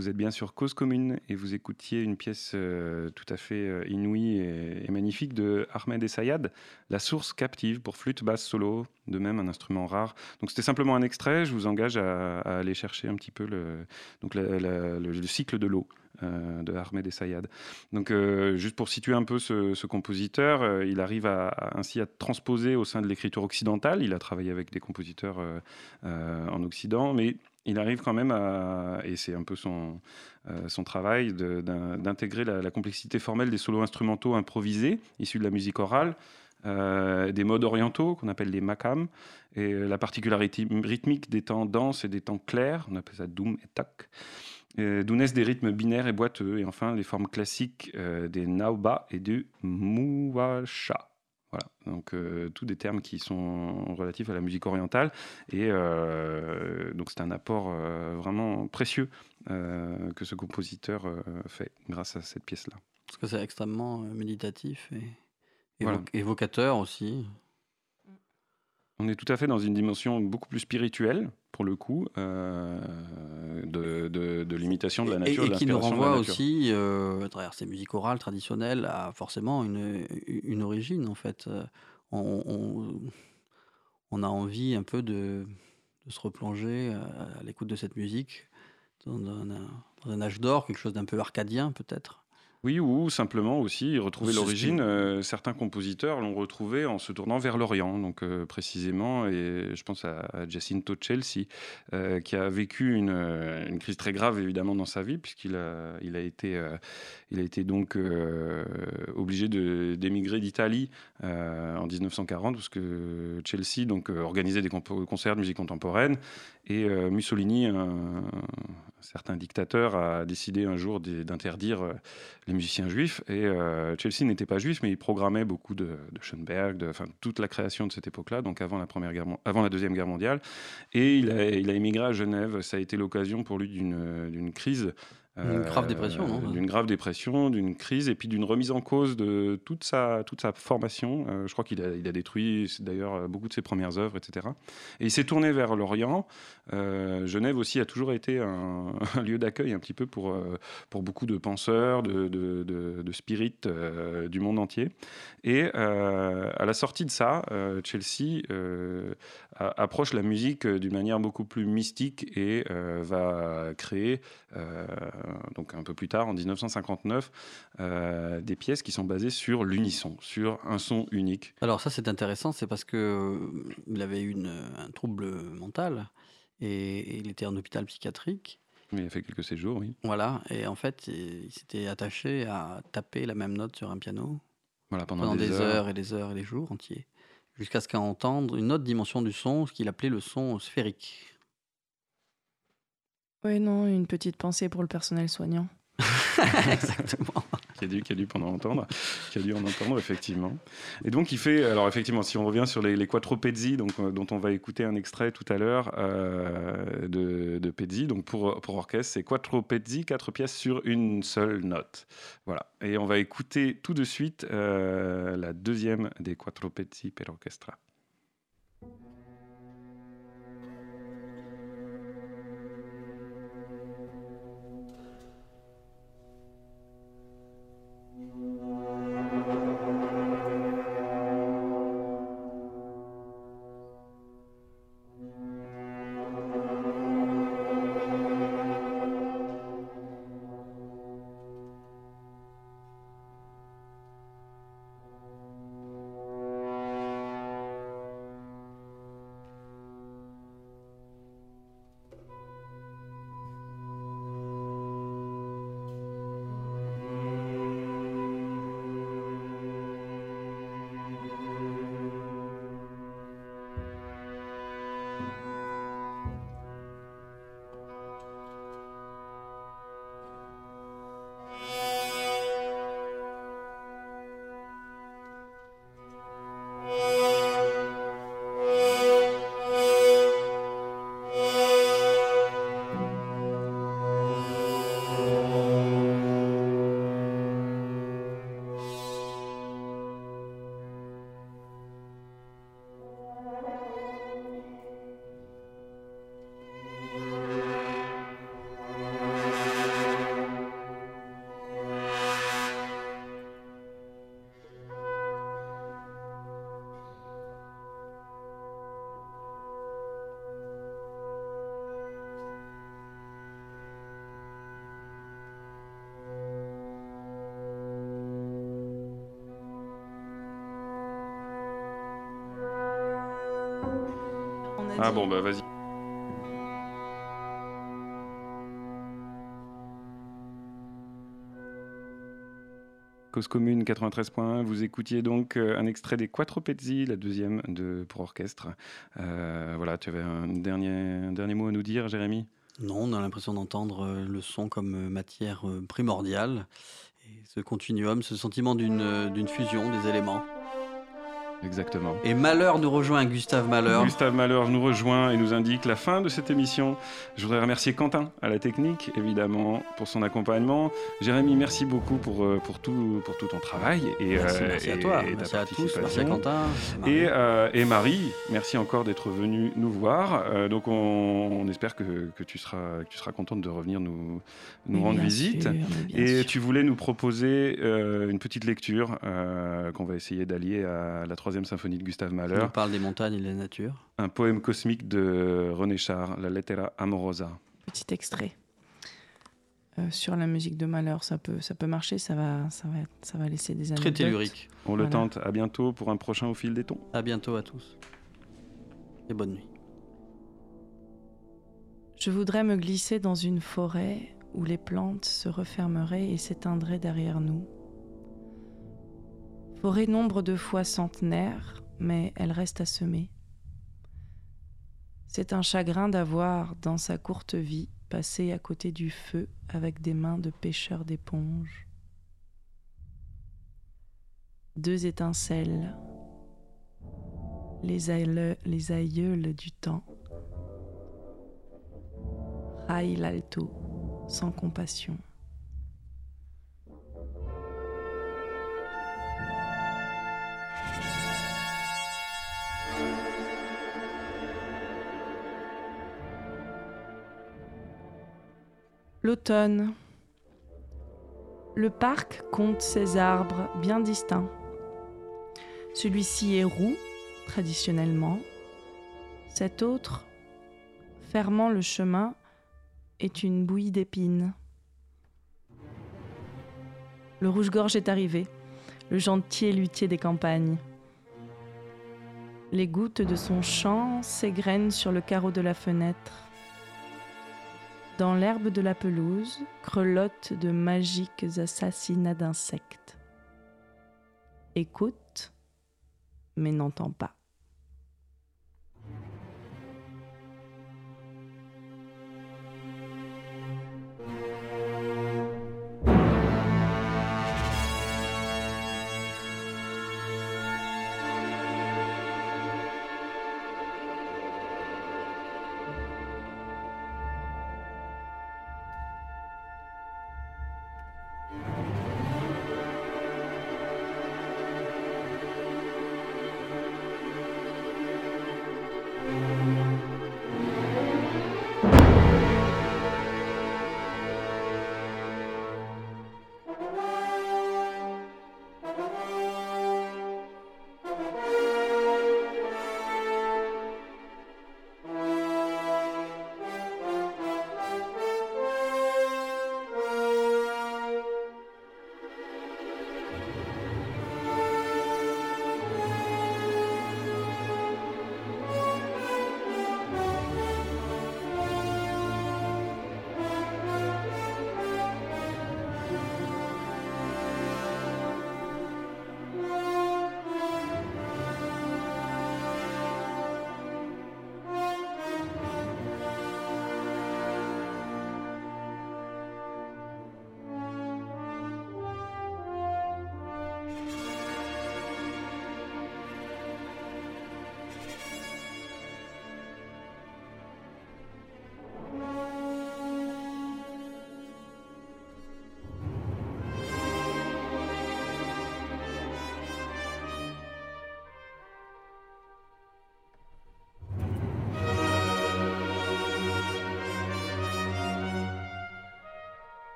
Vous êtes bien sur Cause Commune et vous écoutiez une pièce euh, tout à fait euh, inouïe et, magnifique de Ahmed Essayad, La source captive pour flûte basse solo, de même un instrument rare. Donc c'était simplement un extrait, je vous engage à, aller chercher un petit peu le, donc le, cycle de l'eau. Euh, de Ahmed Essayad. Donc, juste pour situer un peu ce, compositeur, il arrive ainsi à transposer au sein de l'écriture occidentale. Il a travaillé avec des compositeurs en Occident, mais il arrive quand même à, et c'est un peu son, euh, son travail, d'intégrer la, complexité formelle des solos instrumentaux improvisés, issus de la musique orale, euh, des modes orientaux qu'on appelle les makam, et la particularité rythmique des temps denses et des temps clairs, on appelle ça doum et tak, d'où naissent des rythmes binaires et boiteux, et enfin les formes classiques euh, des nauba et du muwasha. Voilà, donc euh, tous des termes qui sont relatifs à la musique orientale. Et euh, donc c'est un apport euh, vraiment précieux que ce compositeur fait grâce à cette pièce-là. Parce que c'est extrêmement méditatif et évocateur aussi. On est tout à fait dans une dimension beaucoup plus spirituelle, pour le coup, euh, de, de, l'imitation de la nature. Et, et qui nous renvoie aussi, euh, à travers ces musiques orales traditionnelles, à forcément une, une origine, en fait. Euh, on, on, a envie un peu de, de se replonger à, l'écoute de cette musique dans dans un âge d'or, quelque chose d'un peu arcadien, peut-être. Oui, ou simplement aussi retrouver l'origine. Euh, certains compositeurs l'ont retrouvé en se tournant vers l'Orient, donc euh, précisément, et je pense à, Jacinto Chelsea, euh, qui a vécu une, crise très grave évidemment dans sa vie, puisqu'il a, il a, été, il a été donc obligé d'émigrer d'Italie en 1940, parce que Chelsea donc, organisait des concerts de musique contemporaine, et Mussolini, un, certain dictateur, a décidé un jour d'interdire les musiciens juifs. Et euh, Chelsea n'était pas juif, mais il programmait beaucoup de, de Schoenberg, de, enfin, toute la création de cette époque-là, donc avant la, première guerre, avant la Deuxième Guerre mondiale. Et il a, il a émigré à Genève. Ça a été l'occasion pour lui d'une crise une grave dépression, non D'une grave dépression, d'une crise et puis d'une remise en cause de toute sa, toute sa formation. Euh, je crois qu'il a, il a détruit d'ailleurs beaucoup de ses premières œuvres, etc. Et il s'est tourné vers l'Orient. Euh, Genève aussi a toujours été un, lieu d'accueil un petit peu pour, euh, pour beaucoup de penseurs, de, de, de, de spirites du monde entier. Et à la sortie de ça, Chelsea approche la musique d'une manière beaucoup plus mystique et va créer donc un peu plus tard, en 1959, euh, des pièces qui sont basées sur l'unisson, sur un son unique. Alors ça c'est intéressant, c'est parce que euh, il avait eu un trouble mental et, il était en hôpital psychiatrique. Mais il a fait quelques séjours, oui. Voilà, et en fait, il, s'était attaché à taper la même note sur un piano voilà, pendant, des, heures. et des heures et des jours entiers, jusqu'à ce qu'à entendre une autre dimension du son, ce qu'il appelait le son sphérique. Oui, non, une petite pensée pour le personnel soignant. Exactement. qui, a dû, qui a dû pendant entendre, qui a dû en entendre effectivement. Et donc il fait, alors effectivement, si on revient sur les, les quattro pezzi, donc euh, dont on va écouter un extrait tout à l'heure euh, de, de pezzi, donc pour, pour orchestre, c'est quattro pezzi, quatre pièces sur une seule note. Voilà. Et on va écouter tout de suite euh, la deuxième des quattro pezzi per orchestra. Ah bon, bah vas-y. Cause commune 93.1, vous écoutiez donc euh, un extrait des Quattro Pezzi, la deuxième de, pour orchestre. Euh, voilà, tu avais un dernier, un dernier mot à nous dire, Jérémy? Non, on a l'impression d'entendre euh, le son comme matière primordiale. Et ce continuum, ce sentiment d'une fusion des éléments. Exactement. Et Malheur nous rejoint, Gustave Malheur. Gustave Malheur nous rejoint et nous indique la fin de cette émission. Je voudrais remercier Quentin à la technique, évidemment, pour son accompagnement. Jérémy, merci beaucoup pour, euh, pour, tout, pour tout ton travail. Et, merci, euh, à toi, merci à tous, merci à Quentin. Et, euh, et, Marie, merci encore d'être venue nous voir. donc on, espère que, que, tu seras, que tu seras contente de revenir nous, nous rendre visite. et tu voulais nous proposer une petite lecture qu'on va essayer d'allier à la troisième troisième symphonie de Gustave Mahler. On parle des montagnes et de la nature. Un poème cosmique de René Char, La Lettera Amorosa. Petit extrait. Euh, sur la musique de Mahler, ça peut, ça peut marcher, ça va, ça va, ça va laisser des anecdotes. Très tellurique. On le tente. À bientôt pour un prochain Au fil des tons. À bientôt à tous. Et bonne nuit. Je voudrais me glisser dans une forêt où les plantes se refermeraient et s'éteindraient derrière nous Forêt nombre de fois centenaire, mais elle reste à semer. C'est un chagrin d'avoir, dans sa courte vie, passé à côté du feu avec des mains de pêcheur d'éponge. Deux étincelles, les, aïeules, les aïeules du temps, raillent l'alto sans compassion. L'automne. Le parc compte ses arbres bien distincts. Celui-ci est roux, traditionnellement. Cet autre, fermant le chemin, est une bouillie d'épines. Le rouge-gorge est arrivé, le gentil luthier des campagnes. Les gouttes de son chant s'égrènent sur le carreau de la fenêtre. Dans l'herbe de la pelouse grelottent de magiques assassinats d'insectes. Écoute, mais n'entend pas.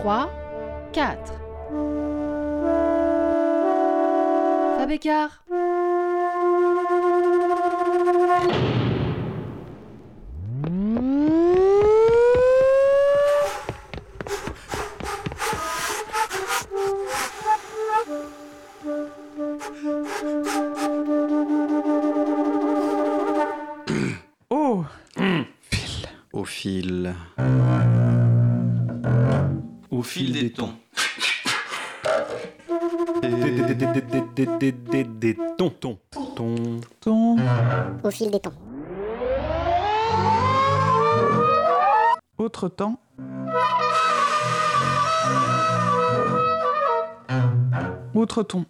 3, 4. Fabécard. Autre